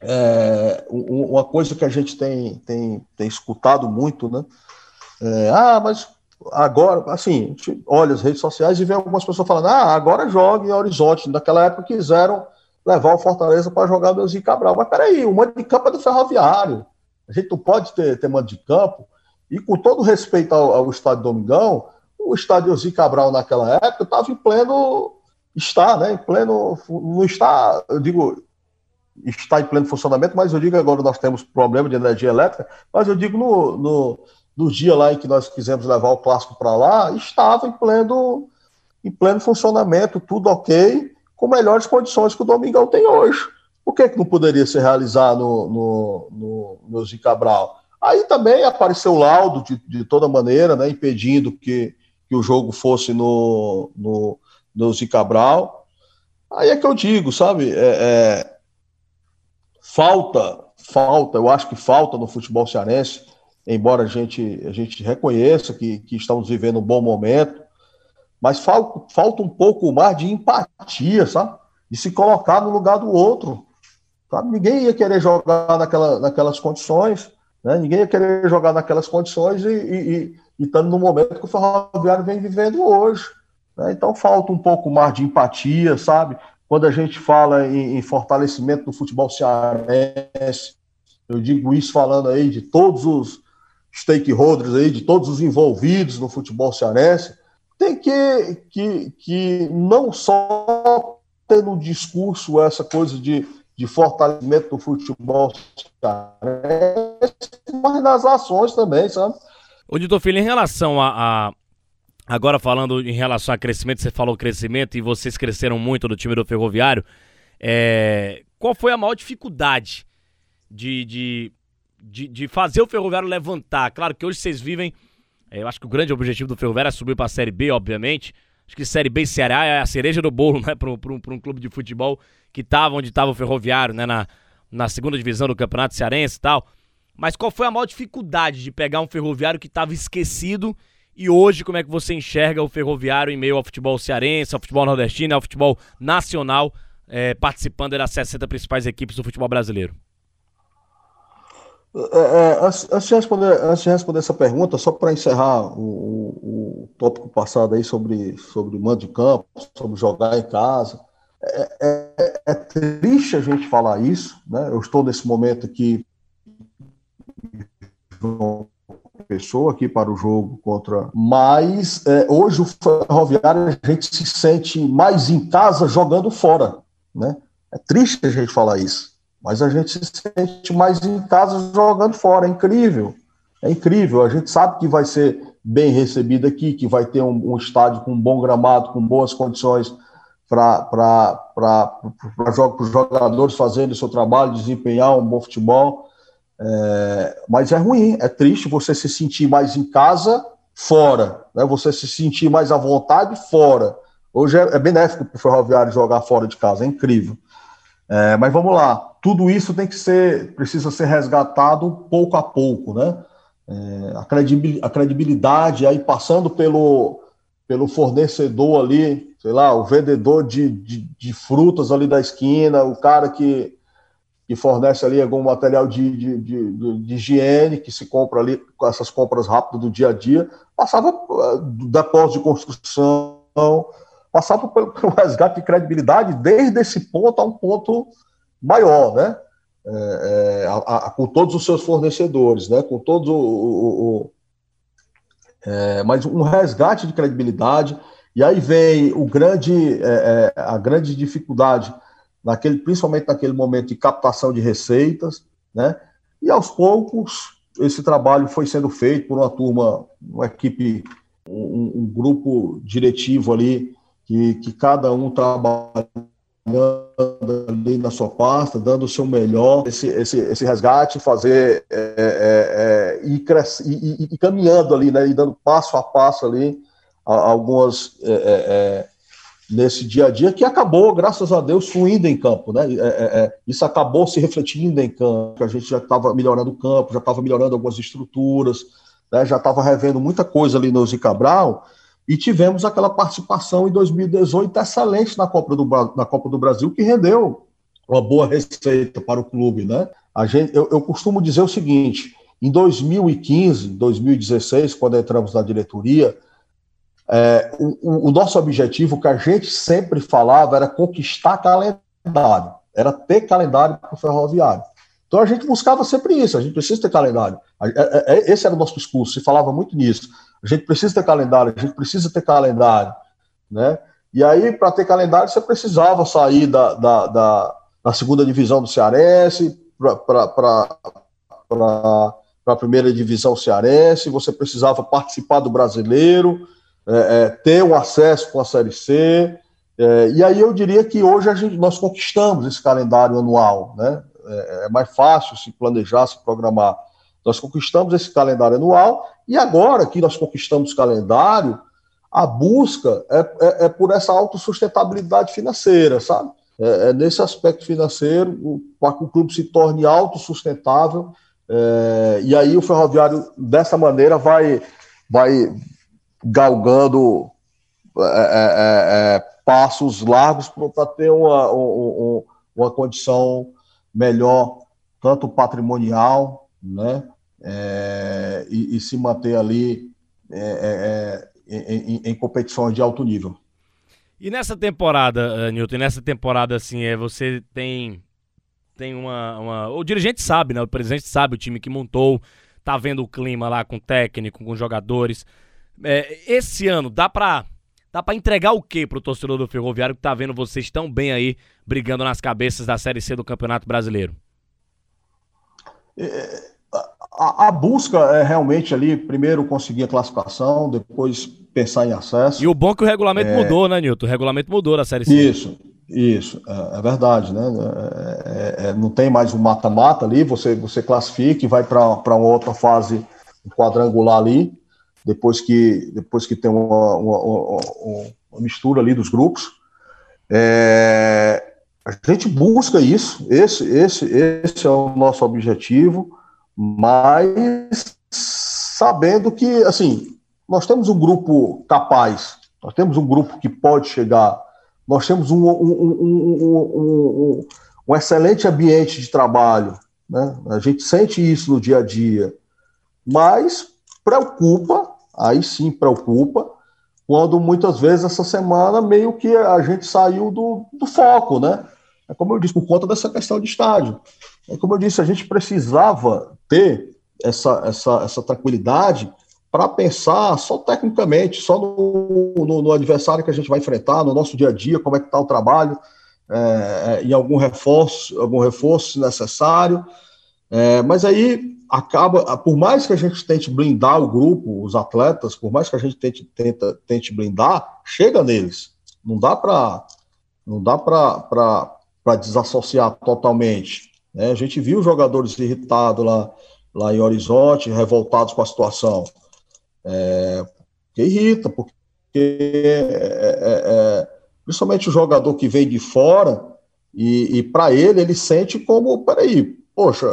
é, uma coisa que a gente tem, tem, tem escutado muito, né? É, ah, mas agora, assim, a gente olha as redes sociais e vê algumas pessoas falando, ah, agora joga em Horizonte. Naquela época quiseram levar o Fortaleza para jogar no Zé Cabral. Mas peraí, o mando de campo é do Ferroviário. A gente não pode ter, ter mando de campo. E com todo respeito ao, ao estádio Domingão, o estádio Zé Cabral naquela época estava em pleno. Está, né? Em pleno. Não está, eu digo, está em pleno funcionamento, mas eu digo agora nós temos problema de energia elétrica, mas eu digo no, no no dia lá em que nós quisemos levar o clássico para lá, estava em pleno, em pleno funcionamento, tudo ok, com melhores condições que o Domingão tem hoje. Por que, que não poderia ser realizado no, no, no, no? Aí também apareceu o laudo, de, de toda maneira, né, impedindo que, que o jogo fosse no, no, no Zico Cabral. Aí é que eu digo, sabe, é, é, falta, falta, eu acho que falta no futebol cearense embora a gente, a gente reconheça que, que estamos vivendo um bom momento, mas falta, falta um pouco mais de empatia, sabe? De se colocar no lugar do outro. Sabe? Ninguém ia querer jogar naquela, naquelas condições, né? ninguém ia querer jogar naquelas condições e, e, e estando no momento que o Ferroviário vem vivendo hoje. Né? Então falta um pouco mais de empatia, sabe? Quando a gente fala em, em fortalecimento do futebol cearense, eu digo isso falando aí de todos os, stakeholders aí, de todos os envolvidos no futebol cearense, tem que, que, que não só ter no discurso essa coisa de, de fortalecimento do futebol cearense, mas nas ações também, sabe? Ô, Dito Filho, em relação a, a, Agora falando em relação a crescimento, você falou crescimento e vocês cresceram muito no time do Ferroviário. É, qual foi a maior dificuldade de, de, de, de, fazer o Ferroviário levantar? Claro que hoje vocês vivem. É, eu acho que o grande objetivo do Ferroviário é subir para a Série B, obviamente. Acho que Série B e Ceará é a cereja do bolo, né, para um, um clube de futebol que estava onde estava o Ferroviário, né, na, na segunda divisão do Campeonato Cearense e tal. Mas qual foi a maior dificuldade de pegar um Ferroviário que estava esquecido e hoje, como é que você enxerga o ferroviário em meio ao futebol cearense, ao futebol nordestino, ao futebol nacional, é, participando das 60 principais equipes do futebol brasileiro? É, é, antes, de responder, antes de responder essa pergunta, só para encerrar o, o, tópico passado aí sobre, sobre mando de campo, sobre jogar em casa, é, é, é, triste a gente falar isso, né? Eu estou nesse momento aqui pessoa aqui para o jogo contra. Mas é, hoje o Ferroviário a gente se sente mais em casa jogando fora, né? É triste a gente falar isso, mas a gente se sente mais em casa jogando fora. É incrível, é incrível. A gente sabe que vai ser bem recebido aqui, que vai ter um, um estádio com um bom gramado, com boas condições para os jogadores fazerem o seu trabalho, desempenhar um bom futebol. É, mas é ruim, é triste você se sentir mais em casa fora, né? você se sentir mais à vontade fora. Hoje é, é benéfico para o ferroviário jogar fora de casa, é incrível. É, mas vamos lá, tudo isso tem que ser, precisa ser resgatado pouco a pouco, né? É, a, credibilidade, aí passando pelo, pelo fornecedor ali, sei lá, o vendedor de, de, de frutas ali da esquina, o cara que que fornece ali algum material de, de, de, de, higiene que se compra ali com essas compras rápidas do dia a dia, passava eh, do depósito de construção, passava pelo, pelo resgate de credibilidade desde esse ponto a um ponto maior, né? É, é, a, a, com todos os seus fornecedores, né? Com todo o, o, o é, mas um resgate de credibilidade e aí vem o grande é, é, a grande dificuldade naquele, principalmente naquele momento de captação de receitas, né? E aos poucos esse trabalho foi sendo feito por uma turma, uma equipe, um, um grupo diretivo ali que, que cada um trabalhando ali na sua pasta, dando o seu melhor, esse, esse, esse resgate, fazer é, é, é, ir, e, e, caminhando ali, né, e dando passo a passo ali algumas é, é, é nesse dia a dia que acabou, graças a Deus, fluindo em campo, né? Isso acabou se refletindo em campo. A gente já estava melhorando o campo, já estava melhorando algumas estruturas, né? já estava revendo muita coisa ali no Zicabral e tivemos aquela participação em 2018 excelente na Copa do, na Copa do Brasil que rendeu uma boa receita para o clube, né? A gente, eu, eu costumo dizer o seguinte: em 2015, 2016, quando entramos na diretoria, é, o, o, nosso objetivo, que a gente sempre falava, era conquistar calendário, era ter calendário para o ferroviário. Então a gente buscava sempre isso, a gente precisa ter calendário. É, é, esse era o nosso discurso, se falava muito nisso. A gente precisa ter calendário, a gente precisa ter calendário. Né? E aí, para ter calendário, você precisava sair da, da, da, da segunda divisão do Cearense para a primeira divisão cearense, você precisava participar do brasileiro, é, é, ter o acesso com a Série C. É, e aí eu diria que hoje gente, nós conquistamos esse calendário anual, né? É, é, mais fácil se planejar, se programar. Nós conquistamos esse calendário anual e agora que nós conquistamos o calendário, a busca é, é, é por essa autossustentabilidade financeira, sabe? É, é nesse aspecto financeiro para que o clube se torne autossustentável. É, e aí o ferroviário, dessa maneira, vai, vai, galgando é, é, passos largos para ter uma, uma, uma condição melhor, tanto patrimonial, né, é, e, e, se manter ali é, em, em, competições de alto nível. E nessa temporada, Newton, nessa temporada, assim, é, você tem, tem uma, uma. O dirigente sabe, né? O presidente sabe o time que montou, tá vendo o clima lá com o técnico, com os jogadores. É, esse ano, dá pra, dá pra entregar o que pro torcedor do Ferroviário que tá vendo vocês tão bem aí, brigando nas cabeças da Série C do Campeonato Brasileiro? É, a, a, busca é realmente ali, primeiro conseguir a classificação, depois pensar em acesso. E o bom é que o regulamento é... mudou, né, Nilton? O regulamento mudou na Série C. Isso, isso, é, é verdade, né? É, é, é não tem mais um mata-mata ali, você, você classifica e vai para uma outra fase quadrangular ali, depois que, depois que tem uma, uma, uma, uma mistura ali dos grupos. É, a gente busca isso, esse, esse, esse é o nosso objetivo, mas sabendo que, assim, nós temos um grupo capaz, nós temos um grupo que pode chegar, nós temos um, um, um, um excelente ambiente de trabalho, né? a gente sente isso no dia a dia, mas preocupa, aí sim preocupa, quando muitas vezes essa semana meio que a gente saiu do, do foco, né? É como eu disse, por conta dessa questão de estádio. É como eu disse, a gente precisava ter essa, essa, essa tranquilidade para pensar só tecnicamente, só no, no, no, adversário que a gente vai enfrentar, no nosso dia a dia, como é que está o trabalho, é, é, em algum reforço, algum reforço necessário. É, mas aí acaba, por mais que a gente tente blindar o grupo, os atletas, por mais que a gente tente, tenta, tente blindar, chega neles. Não dá para não dá para desassociar totalmente. Né? A gente viu jogadores irritados lá, lá em Horizonte, revoltados com a situação. É, que irrita, porque é, é, é, principalmente o jogador que vem de fora, e, e para ele, ele sente como, peraí, poxa,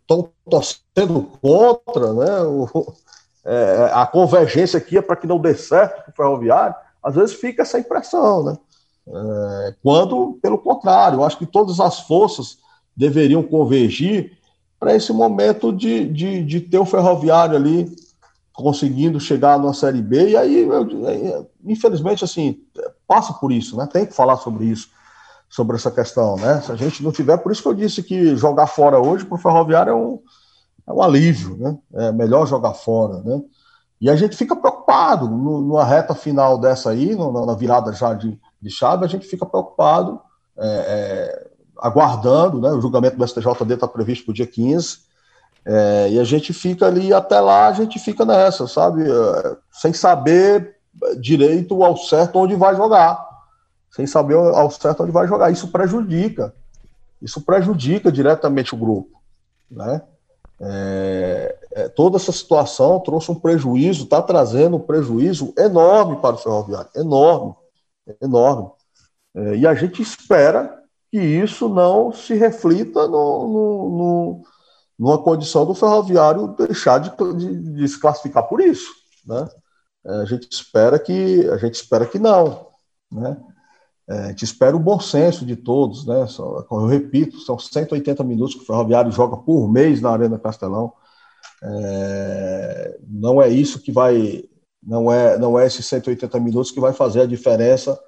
estão é, é, torcendo contra, né? O, a convergência aqui é para que não dê certo com o ferroviário. Às vezes fica essa impressão, né? É, quando, pelo contrário, eu acho que todas as forças deveriam convergir para esse momento de, de, de, ter o ferroviário ali conseguindo chegar na Série B, e aí, eu, infelizmente, assim, passa por isso, né? Tem que falar sobre isso sobre essa questão, né? Se a gente não tiver, por isso que eu disse que jogar fora hoje para o Ferroviário é um, é um alívio, né? É melhor jogar fora, né? E a gente fica preocupado numa reta final dessa aí, na virada já de, chave, a gente fica preocupado, é, é, aguardando, né? O julgamento do STJD está previsto para o dia 15, é, e a gente fica ali, até lá a gente fica nessa, sabe? É, sem saber direito ao certo onde vai jogar sem saber ao certo onde vai jogar. Isso prejudica, isso prejudica diretamente o grupo, né? É, é, toda essa situação trouxe um prejuízo, está trazendo um prejuízo enorme para o ferroviário, enorme, enorme. É, e a gente espera que isso não se reflita no, no, no, numa condição do ferroviário deixar de, de, de se classificar por isso, né? É, a gente espera que a gente espera que não, né? É, te espera o bom senso de todos, né? Eu repito, são 180 minutos que o Ferroviário joga por mês na Arena Castelão. É, não é isso que vai, não é, não é esses 180 minutos que vai fazer a diferença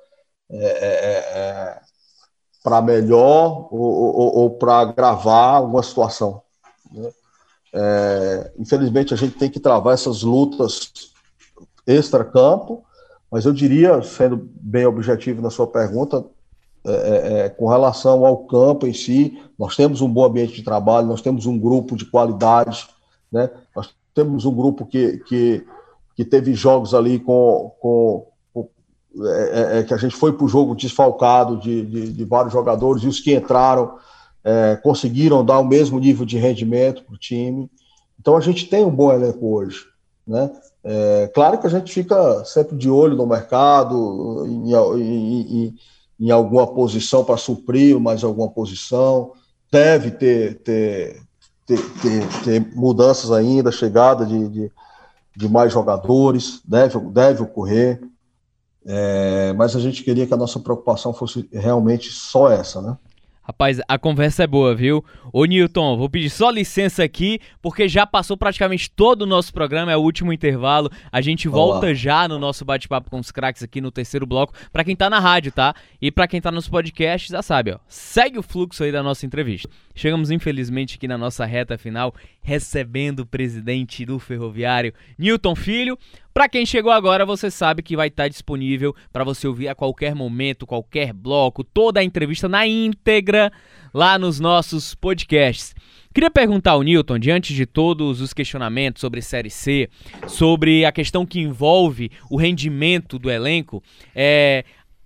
é, é, é para melhor ou, ou, ou para gravar alguma situação. Né? É, infelizmente, a gente tem que travar essas lutas extra-campo mas eu diria, sendo bem objetivo na sua pergunta, é, é, é, com relação ao campo em si, nós temos um bom ambiente de trabalho, nós temos um grupo de qualidade, né? nós temos um grupo que, que, que teve jogos ali com. com, é, é, é que a gente foi para o jogo desfalcado de, de, de, vários jogadores, e os que entraram conseguiram dar o mesmo nível de rendimento para o time. Então a gente tem um bom elenco hoje. Né? É, claro que a gente fica sempre de olho no mercado, em, em, em alguma posição para suprir mais alguma posição. Deve ter, ter, ter, ter, ter mudanças ainda, chegada de, de, de, mais jogadores, deve, deve ocorrer. É, mas a gente queria que a nossa preocupação fosse realmente só essa, né? Rapaz, a conversa é boa, viu? Ô Newton, vou pedir só licença aqui, porque já passou praticamente todo o nosso programa, é o último intervalo. A gente volta Olá. já no nosso bate-papo com os craques aqui no terceiro bloco, para quem tá na rádio, tá? E para quem tá nos podcasts, já sabe, ó. Segue o fluxo aí da nossa entrevista. Chegamos, infelizmente, aqui na nossa reta final, recebendo o presidente do Ferroviário, Newton Filho. Para quem chegou agora, você sabe que vai estar disponível para você ouvir a qualquer momento, qualquer bloco, toda a entrevista na íntegra lá nos nossos podcasts. Queria perguntar ao Newton, diante de todos os questionamentos sobre Série C, sobre a questão que envolve o rendimento do elenco, é,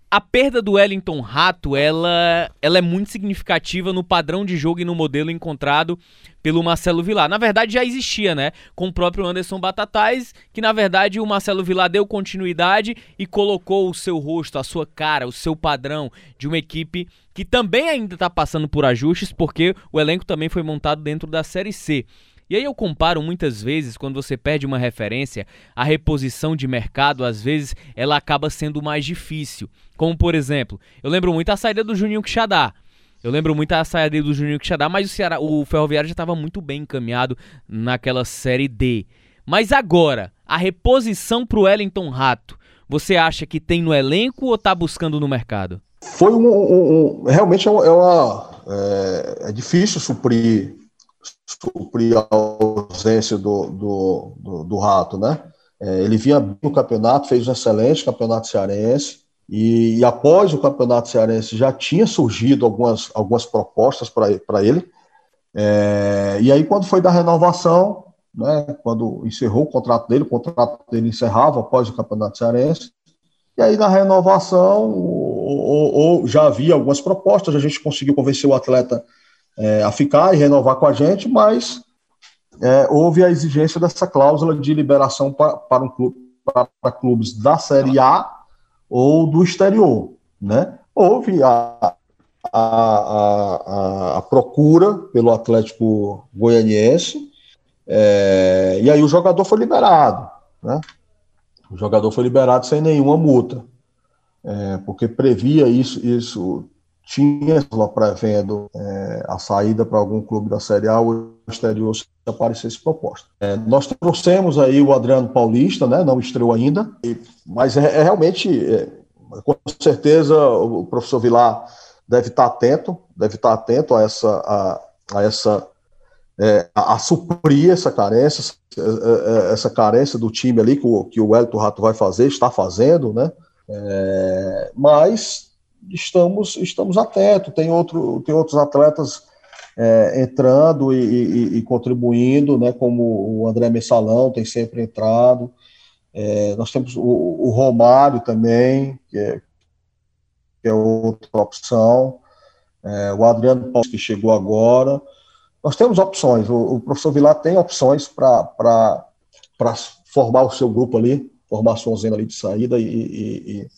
a perda do Wellington Rato, ela, ela é muito significativa no padrão de jogo e no modelo encontrado pelo Marcelo Vilar. Na verdade já existia, né? Com o próprio Anderson Batatais, que na verdade o Marcelo Vilar deu continuidade e colocou o seu rosto, a sua cara, o seu padrão de uma equipe que também ainda está passando por ajustes, porque o elenco também foi montado dentro da Série C. E aí eu comparo muitas vezes, quando você perde uma referência, a reposição de mercado, às vezes, ela acaba sendo mais difícil. Como, por exemplo, eu lembro muito a saída do Juninho Quixadá. Eu lembro muito a saída do Juninho Quixadá, mas o, Ceará, o Ferroviário já estava muito bem encaminhado naquela Série D. Mas agora, a reposição para o Wellington Rato, você acha que tem no elenco ou está buscando no mercado? Foi um, um, um realmente é, uma, é, é difícil suprir suprir a ausência do, do, do, do Rato, né? É, ele vinha bem no campeonato, fez um excelente campeonato cearense, e, e, após o campeonato cearense já tinha surgido algumas, algumas propostas para ele. É, e aí, quando foi da renovação, né, quando encerrou o contrato dele, o contrato dele encerrava após o campeonato cearense, e aí na renovação, ou, ou, ou já havia algumas propostas, a gente conseguiu convencer o atleta é, a ficar e renovar com a gente, mas é, houve a exigência dessa cláusula de liberação para, para, um clube, para clubes da Série A ou do exterior. Né? Houve a, a, a, a procura pelo Atlético Goianiense, é, e aí o jogador foi liberado. Né? O jogador foi liberado sem nenhuma multa, é, porque previa isso, isso tinha lá prevendo é, a saída para algum clube da Série A ou exterior se aparecesse proposta. É, nós trouxemos aí o Adriano Paulista, né, não estreou ainda, e, mas é, é realmente, é, com certeza, o professor Vilar deve estar atento, deve estar atento a essa, a, a essa é, a, a, suprir essa carência, essa, essa carência do time ali que o, que o Elton Rato vai fazer, está fazendo, né? É, mas estamos, estamos atentos. Tem, outro, tem outros atletas é, entrando e, e, e, contribuindo, né, como o André Messalão tem sempre entrado. É, nós temos o, o, Romário também, que é, que é outra opção. É, o Adriano Paulo, que chegou agora. Nós temos opções. O, o professor Vilar tem opções para formar o seu grupo ali, formar sua usina ali de saída e, e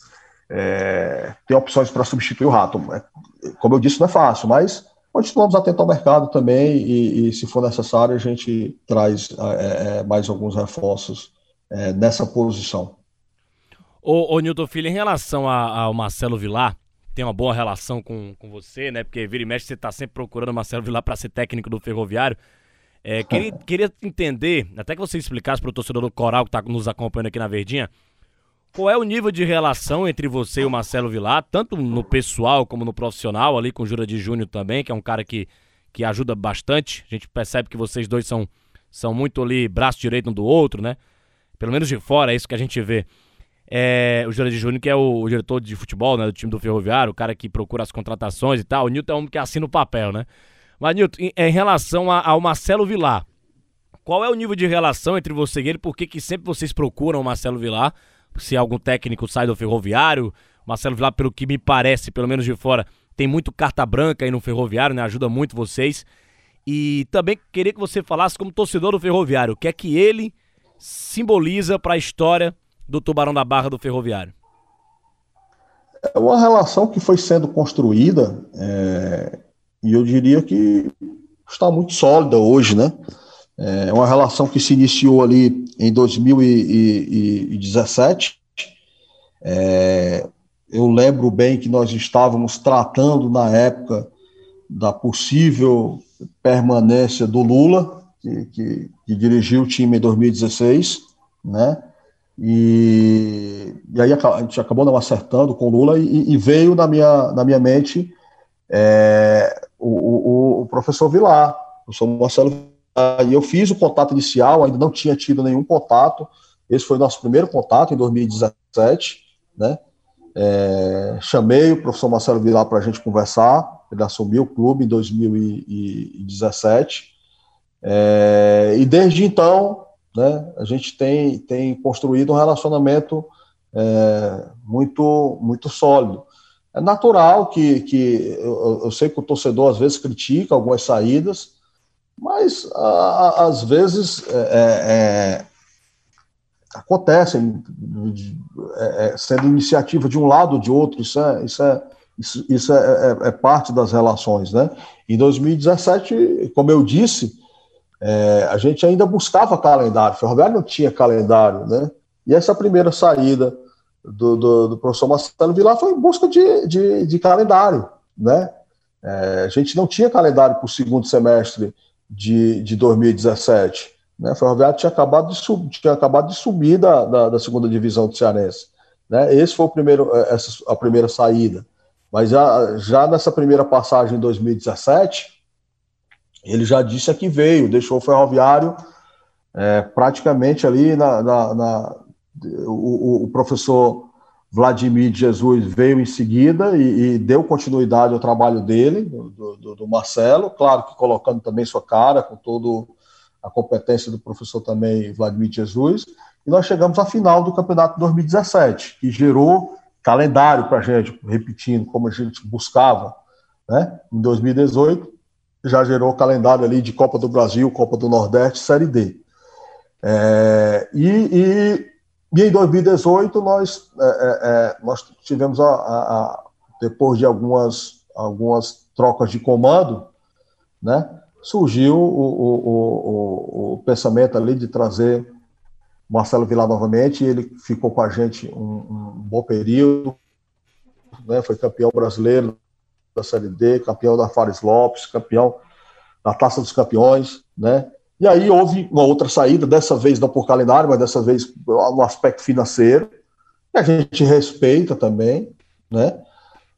é, tem opções para substituir o rato. É, como eu disse, não é fácil, mas continuamos atentos ao mercado também e, e se for necessário, a gente traz é, é mais alguns reforços é, nessa posição. Ô, ô Newton Filho, em relação ao Marcelo Vilar, tem uma boa relação com, com você, né? Porque vira e mexe, você está sempre procurando o Marcelo Vilar para ser técnico do Ferroviário. É, queria, queria entender, até que você explicasse para o torcedor do Coral que está nos acompanhando aqui na Verdinha, qual é o nível de relação entre você e o Marcelo Vilar, tanto no pessoal como no profissional, ali com o Jura de Júnior também, que é um cara que, que ajuda bastante. A gente percebe que vocês dois são, são muito ali braço direito um do outro, né? Pelo menos de fora, é isso que a gente vê. É, o Jura de Júnior, que é o, o, diretor de futebol né, do time do Ferroviário, o cara que procura as contratações e tal. O Nilton é um que assina o papel, né? Mas, Nilton, em, em relação a, ao Marcelo Vilar, qual é o nível de relação entre você e ele? Por que, que sempre vocês procuram o Marcelo Vilar? Se algum técnico sai do Ferroviário. Marcelo Vilar, pelo que me parece, pelo menos de fora, tem muito carta branca aí no Ferroviário, né? Ajuda muito vocês. E também queria que você falasse como torcedor do Ferroviário, o que é que ele simboliza para a história do Tubarão da Barra do Ferroviário. É uma relação que foi sendo construída é, e eu diria que está muito sólida hoje, né? É uma relação que se iniciou ali em 2017. É, eu lembro bem que nós estávamos tratando na época da possível permanência do Lula, que, que, que dirigiu o time em 2016, né? E, e, aí a gente acabou não acertando com o Lula e, e veio na minha, na minha mente é, o, o, o, professor Vilar, o professor Marcelo e eu fiz o contato inicial, ainda não tinha tido nenhum contato. Esse foi o nosso primeiro contato em 2017, né? É, chamei o professor Marcelo Vilar para a gente conversar. Ele assumiu o clube em 2017 É, e desde então, né, a gente tem, tem construído um relacionamento é, muito, muito sólido. É natural que, que eu, eu, sei que o torcedor às vezes critica algumas saídas, mas a, às vezes é, é, é acontecem é, sendo iniciativa de um lado ou de outro, isso é, isso é, isso, isso é, é, é, parte das relações. Né? Em 2017, como eu disse, é, a gente ainda buscava calendário, Ferroviário não tinha calendário, né? E essa primeira saída do, do, do professor Marcelo Vilar foi em busca de, de, de calendário, né? É, a gente não tinha calendário para o segundo semestre de, de 2017. Né? O Ferroviário tinha acabado de, sub, tinha acabado de subir da, da, da, segunda divisão do Cearense. Né? Esse foi o primeiro, é, essa, a primeira saída. Mas já, já nessa primeira passagem em 2017, ele já disse que veio, deixou o ferroviário é, praticamente ali na. na, na o, o, professor Vladimir Jesus veio em seguida e, e deu continuidade ao trabalho dele, do, do, do, Marcelo, claro que colocando também sua cara, com toda a competência do professor também Vladimir Jesus, e nós chegamos à final do campeonato 2017, que gerou calendário para a gente, repetindo como a gente buscava né, em 2018, já gerou calendário ali de Copa do Brasil, Copa do Nordeste, Série D. É, e, e, e, em 2018 nós, é, é, é, nós tivemos, a, a, a, depois de algumas, algumas trocas de comando, né, surgiu o, o, o, o pensamento ali de trazer Marcelo Vilar novamente, ele ficou com a gente um, um bom período, né, foi campeão brasileiro da Série D, campeão da Fares Lopes, campeão da Taça dos Campeões, né? E aí houve uma outra saída, dessa vez não por calendário, mas dessa vez no aspecto financeiro, que a gente respeita também, né?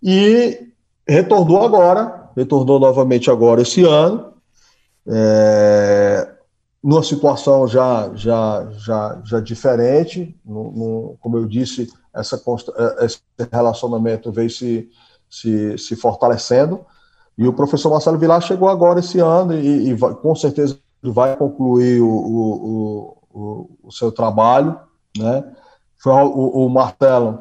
E retornou agora, retornou novamente agora esse ano, é, numa situação já, já, já, já diferente, no, no, como eu disse, essa, esse relacionamento veio se, se, se fortalecendo. E o professor Marcelo Vilar chegou agora esse ano e, e com certeza vai concluir o, o, o, o seu trabalho. Né? O, o Marcelo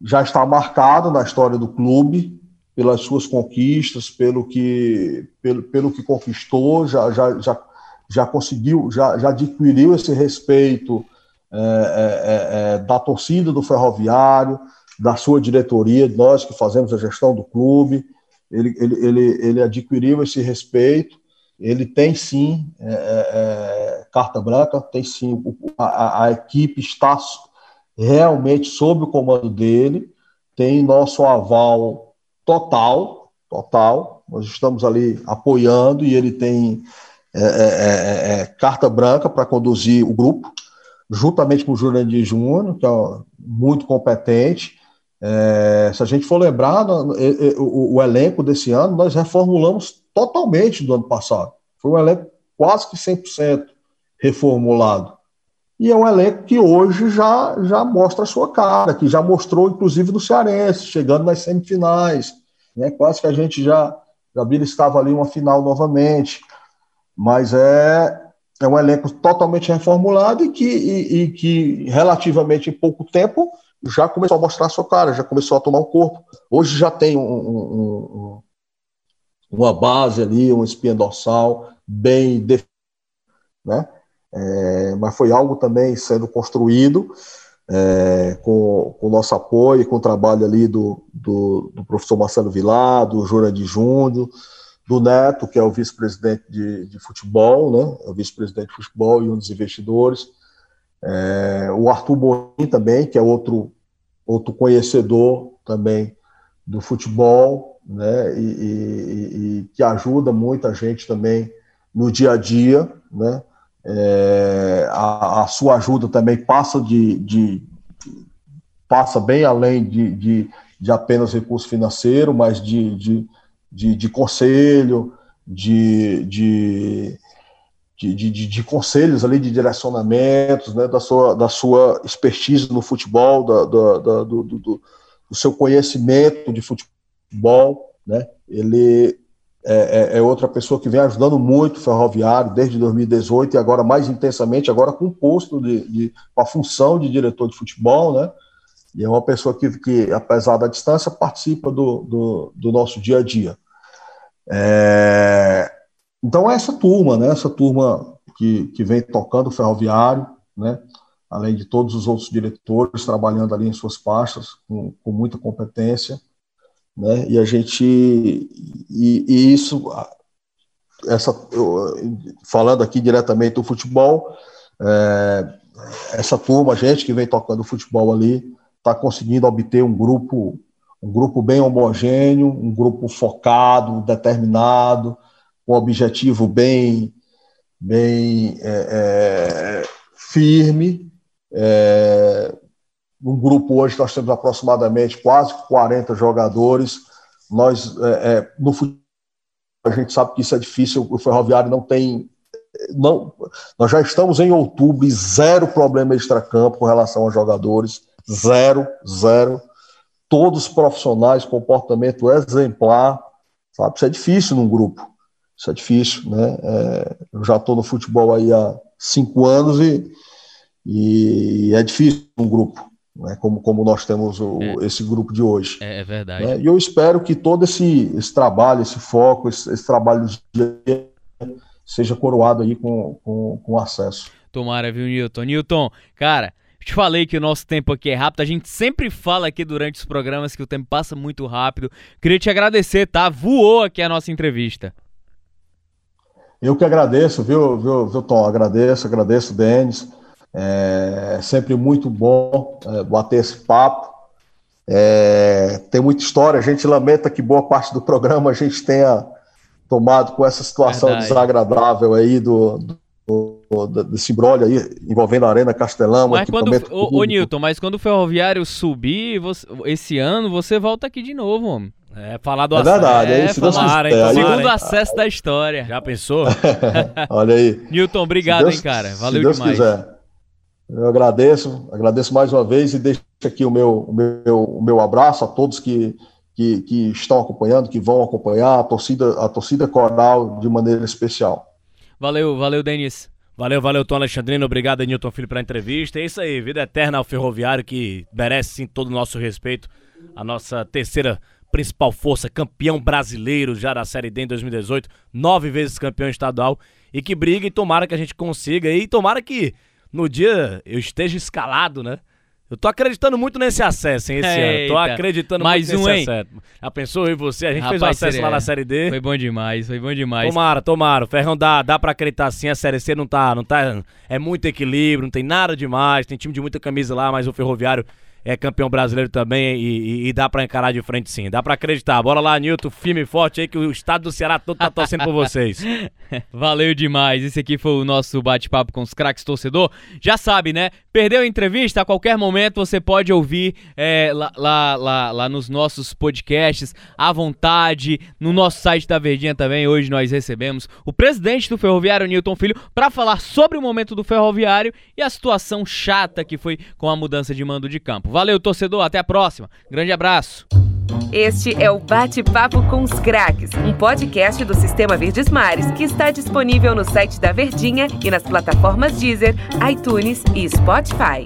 já está marcado na história do clube pelas suas conquistas, pelo que, pelo, pelo que conquistou, já, já, já, já conseguiu, já, já adquiriu esse respeito é, é, é, da torcida do Ferroviário, da sua diretoria, nós que fazemos a gestão do clube, ele, ele, ele, ele adquiriu esse respeito, ele tem sim é, é, é carta branca, tem sim, a, a, equipe está realmente sob o comando dele, tem nosso aval total, total, nós estamos ali apoiando e ele tem é, é, é carta branca para conduzir o grupo, juntamente com o Jurandir Júnior, que é muito competente. Se a gente for lembrar, o, o, elenco desse ano, nós reformulamos totalmente do ano passado. Foi um elenco quase que 100% reformulado. E é um elenco que hoje já, já mostra a sua cara, que já mostrou, inclusive, no Cearense, chegando nas semifinais. Né? Quase que a gente já, já estava ali uma final novamente. Mas é, é um elenco totalmente reformulado e que, e, e que, relativamente em pouco tempo, já começou a mostrar a sua cara, já começou a tomar um corpo. Hoje já tem um, um, uma base ali, uma espinha dorsal bem definida, né? É, mas foi algo também sendo construído é, com, com o nosso apoio, com o trabalho ali do, do, do professor Marcelo Vilar, do Jurandir Júnior, do Neto, que é o vice-presidente de, de, futebol, né? É o vice-presidente de futebol e um dos investidores. É, o Arthur Bonin também, que é outro, outro conhecedor também do futebol, né? E, e, e que ajuda muita gente também no dia a dia, né? É, a, a, sua ajuda também passa de, de passa bem além de, de, de, apenas recurso financeiro, mas de, de de, de conselho, de, de, de, de, conselhos ali, de direcionamentos, né, da, sua, da sua expertise no futebol, da, da, da do, do, do, seu conhecimento de futebol, né, ele é, é, é, outra pessoa que vem ajudando muito o ferroviário desde 2018 e agora mais intensamente, agora com o posto de, de, com a função de diretor de futebol, né? E é uma pessoa que, que apesar da distância, participa do, do, do nosso dia a dia. É, então é essa turma, né? Essa turma que, que vem tocando o ferroviário, né? Além de todos os outros diretores trabalhando ali em suas pastas com, com muita competência né? E a gente e, e isso essa falando aqui diretamente do futebol, é, essa turma, a gente que vem tocando futebol ali, está conseguindo obter um grupo um grupo bem homogêneo, um grupo focado, determinado, um objetivo bem bem é, é, firme, é, um grupo hoje nós temos aproximadamente quase 40 jogadores. Nós, é, é, no futebol, a gente sabe que isso é difícil, o Ferroviário não tem. Não, nós já estamos em outubro e zero problema extra-campo com relação aos jogadores. Zero, zero. Todos profissionais, comportamento exemplar. Sabe? Isso é difícil num grupo. Isso é difícil, né? É, eu já estou no futebol aí há cinco anos e, e é difícil num grupo né, como, como nós temos o, é. esse grupo de hoje. É, é verdade. Né, e eu espero que todo esse, esse trabalho, esse foco, esse, esse trabalho dia seja coroado aí com, com, com acesso. Tomara, viu, Newton? Newton, cara, te falei que o nosso tempo aqui é rápido. A gente sempre fala aqui durante os programas que o tempo passa muito rápido. Queria te agradecer, tá? Voou aqui a nossa entrevista. Eu que agradeço, viu, viu, viu Tom? Agradeço, agradeço, Denis. É sempre muito bom é, bater esse papo. É, tem muita história. A gente lamenta que boa parte do programa a gente tenha tomado com essa situação Verdade. desagradável aí do, do, do, desse brolho aí envolvendo a Arena Castelão. Mas quando, ô, ô, Newton, mas quando o Ferroviário subir você, esse ano, você volta aqui de novo, homem. É, falar do é acesso. Verdade, é, é falar, hein, Segundo acesso da história. Já pensou? Olha aí. Newton, obrigado, Deus, hein, cara. Valeu se Deus demais. Quiser. Eu agradeço, agradeço mais uma vez e deixo aqui o meu, o meu, o meu abraço a todos que, que, que, estão acompanhando, que vão acompanhar, a torcida, a torcida coral de maneira especial. Valeu, valeu, Denis. Valeu, valeu, Tom Alexandrino. Obrigado, Nilton Filho, pela entrevista. É isso aí, vida eterna ao Ferroviário, que merece sim todo o nosso respeito. A nossa terceira principal força, campeão brasileiro já da Série D em 2018, nove vezes campeão estadual. E que briga e tomara que a gente consiga. E tomara que no dia eu esteja escalado, né? Eu tô acreditando muito nesse acesso, hein, esse Eita. ano. Tô acreditando Mais muito um, nesse hein? acesso. Já pensou eu e você? A gente Rapaz, fez o acesso seria... lá na Série D. Foi bom demais, foi bom demais. Tomara, tomara. O Ferrão dá, dá pra acreditar sim. A Série C não tá, não tá... É muito equilíbrio, não tem nada demais. Tem time de muita camisa lá, mas o Ferroviário é campeão brasileiro também e, e, e dá para encarar de frente sim. Dá para acreditar. Bora lá, Nilton, firme e forte aí que o estado do Ceará todo tá torcendo por vocês. Valeu demais. Esse aqui foi o nosso bate-papo com os craques torcedor. Já sabe, né? Perdeu a entrevista? A qualquer momento você pode ouvir é, lá, lá, lá, lá nos nossos podcasts, à vontade, no nosso site da Verdinha também. Hoje nós recebemos o presidente do Ferroviário, Nilton Filho, para falar sobre o momento do Ferroviário e a situação chata que foi com a mudança de mando de campo. Valeu, torcedor. Até a próxima. Grande abraço. Este é o Bate-Papo com os Craques, um podcast do Sistema Verdes Mares que está disponível no site da Verdinha e nas plataformas Deezer, iTunes e Spotify.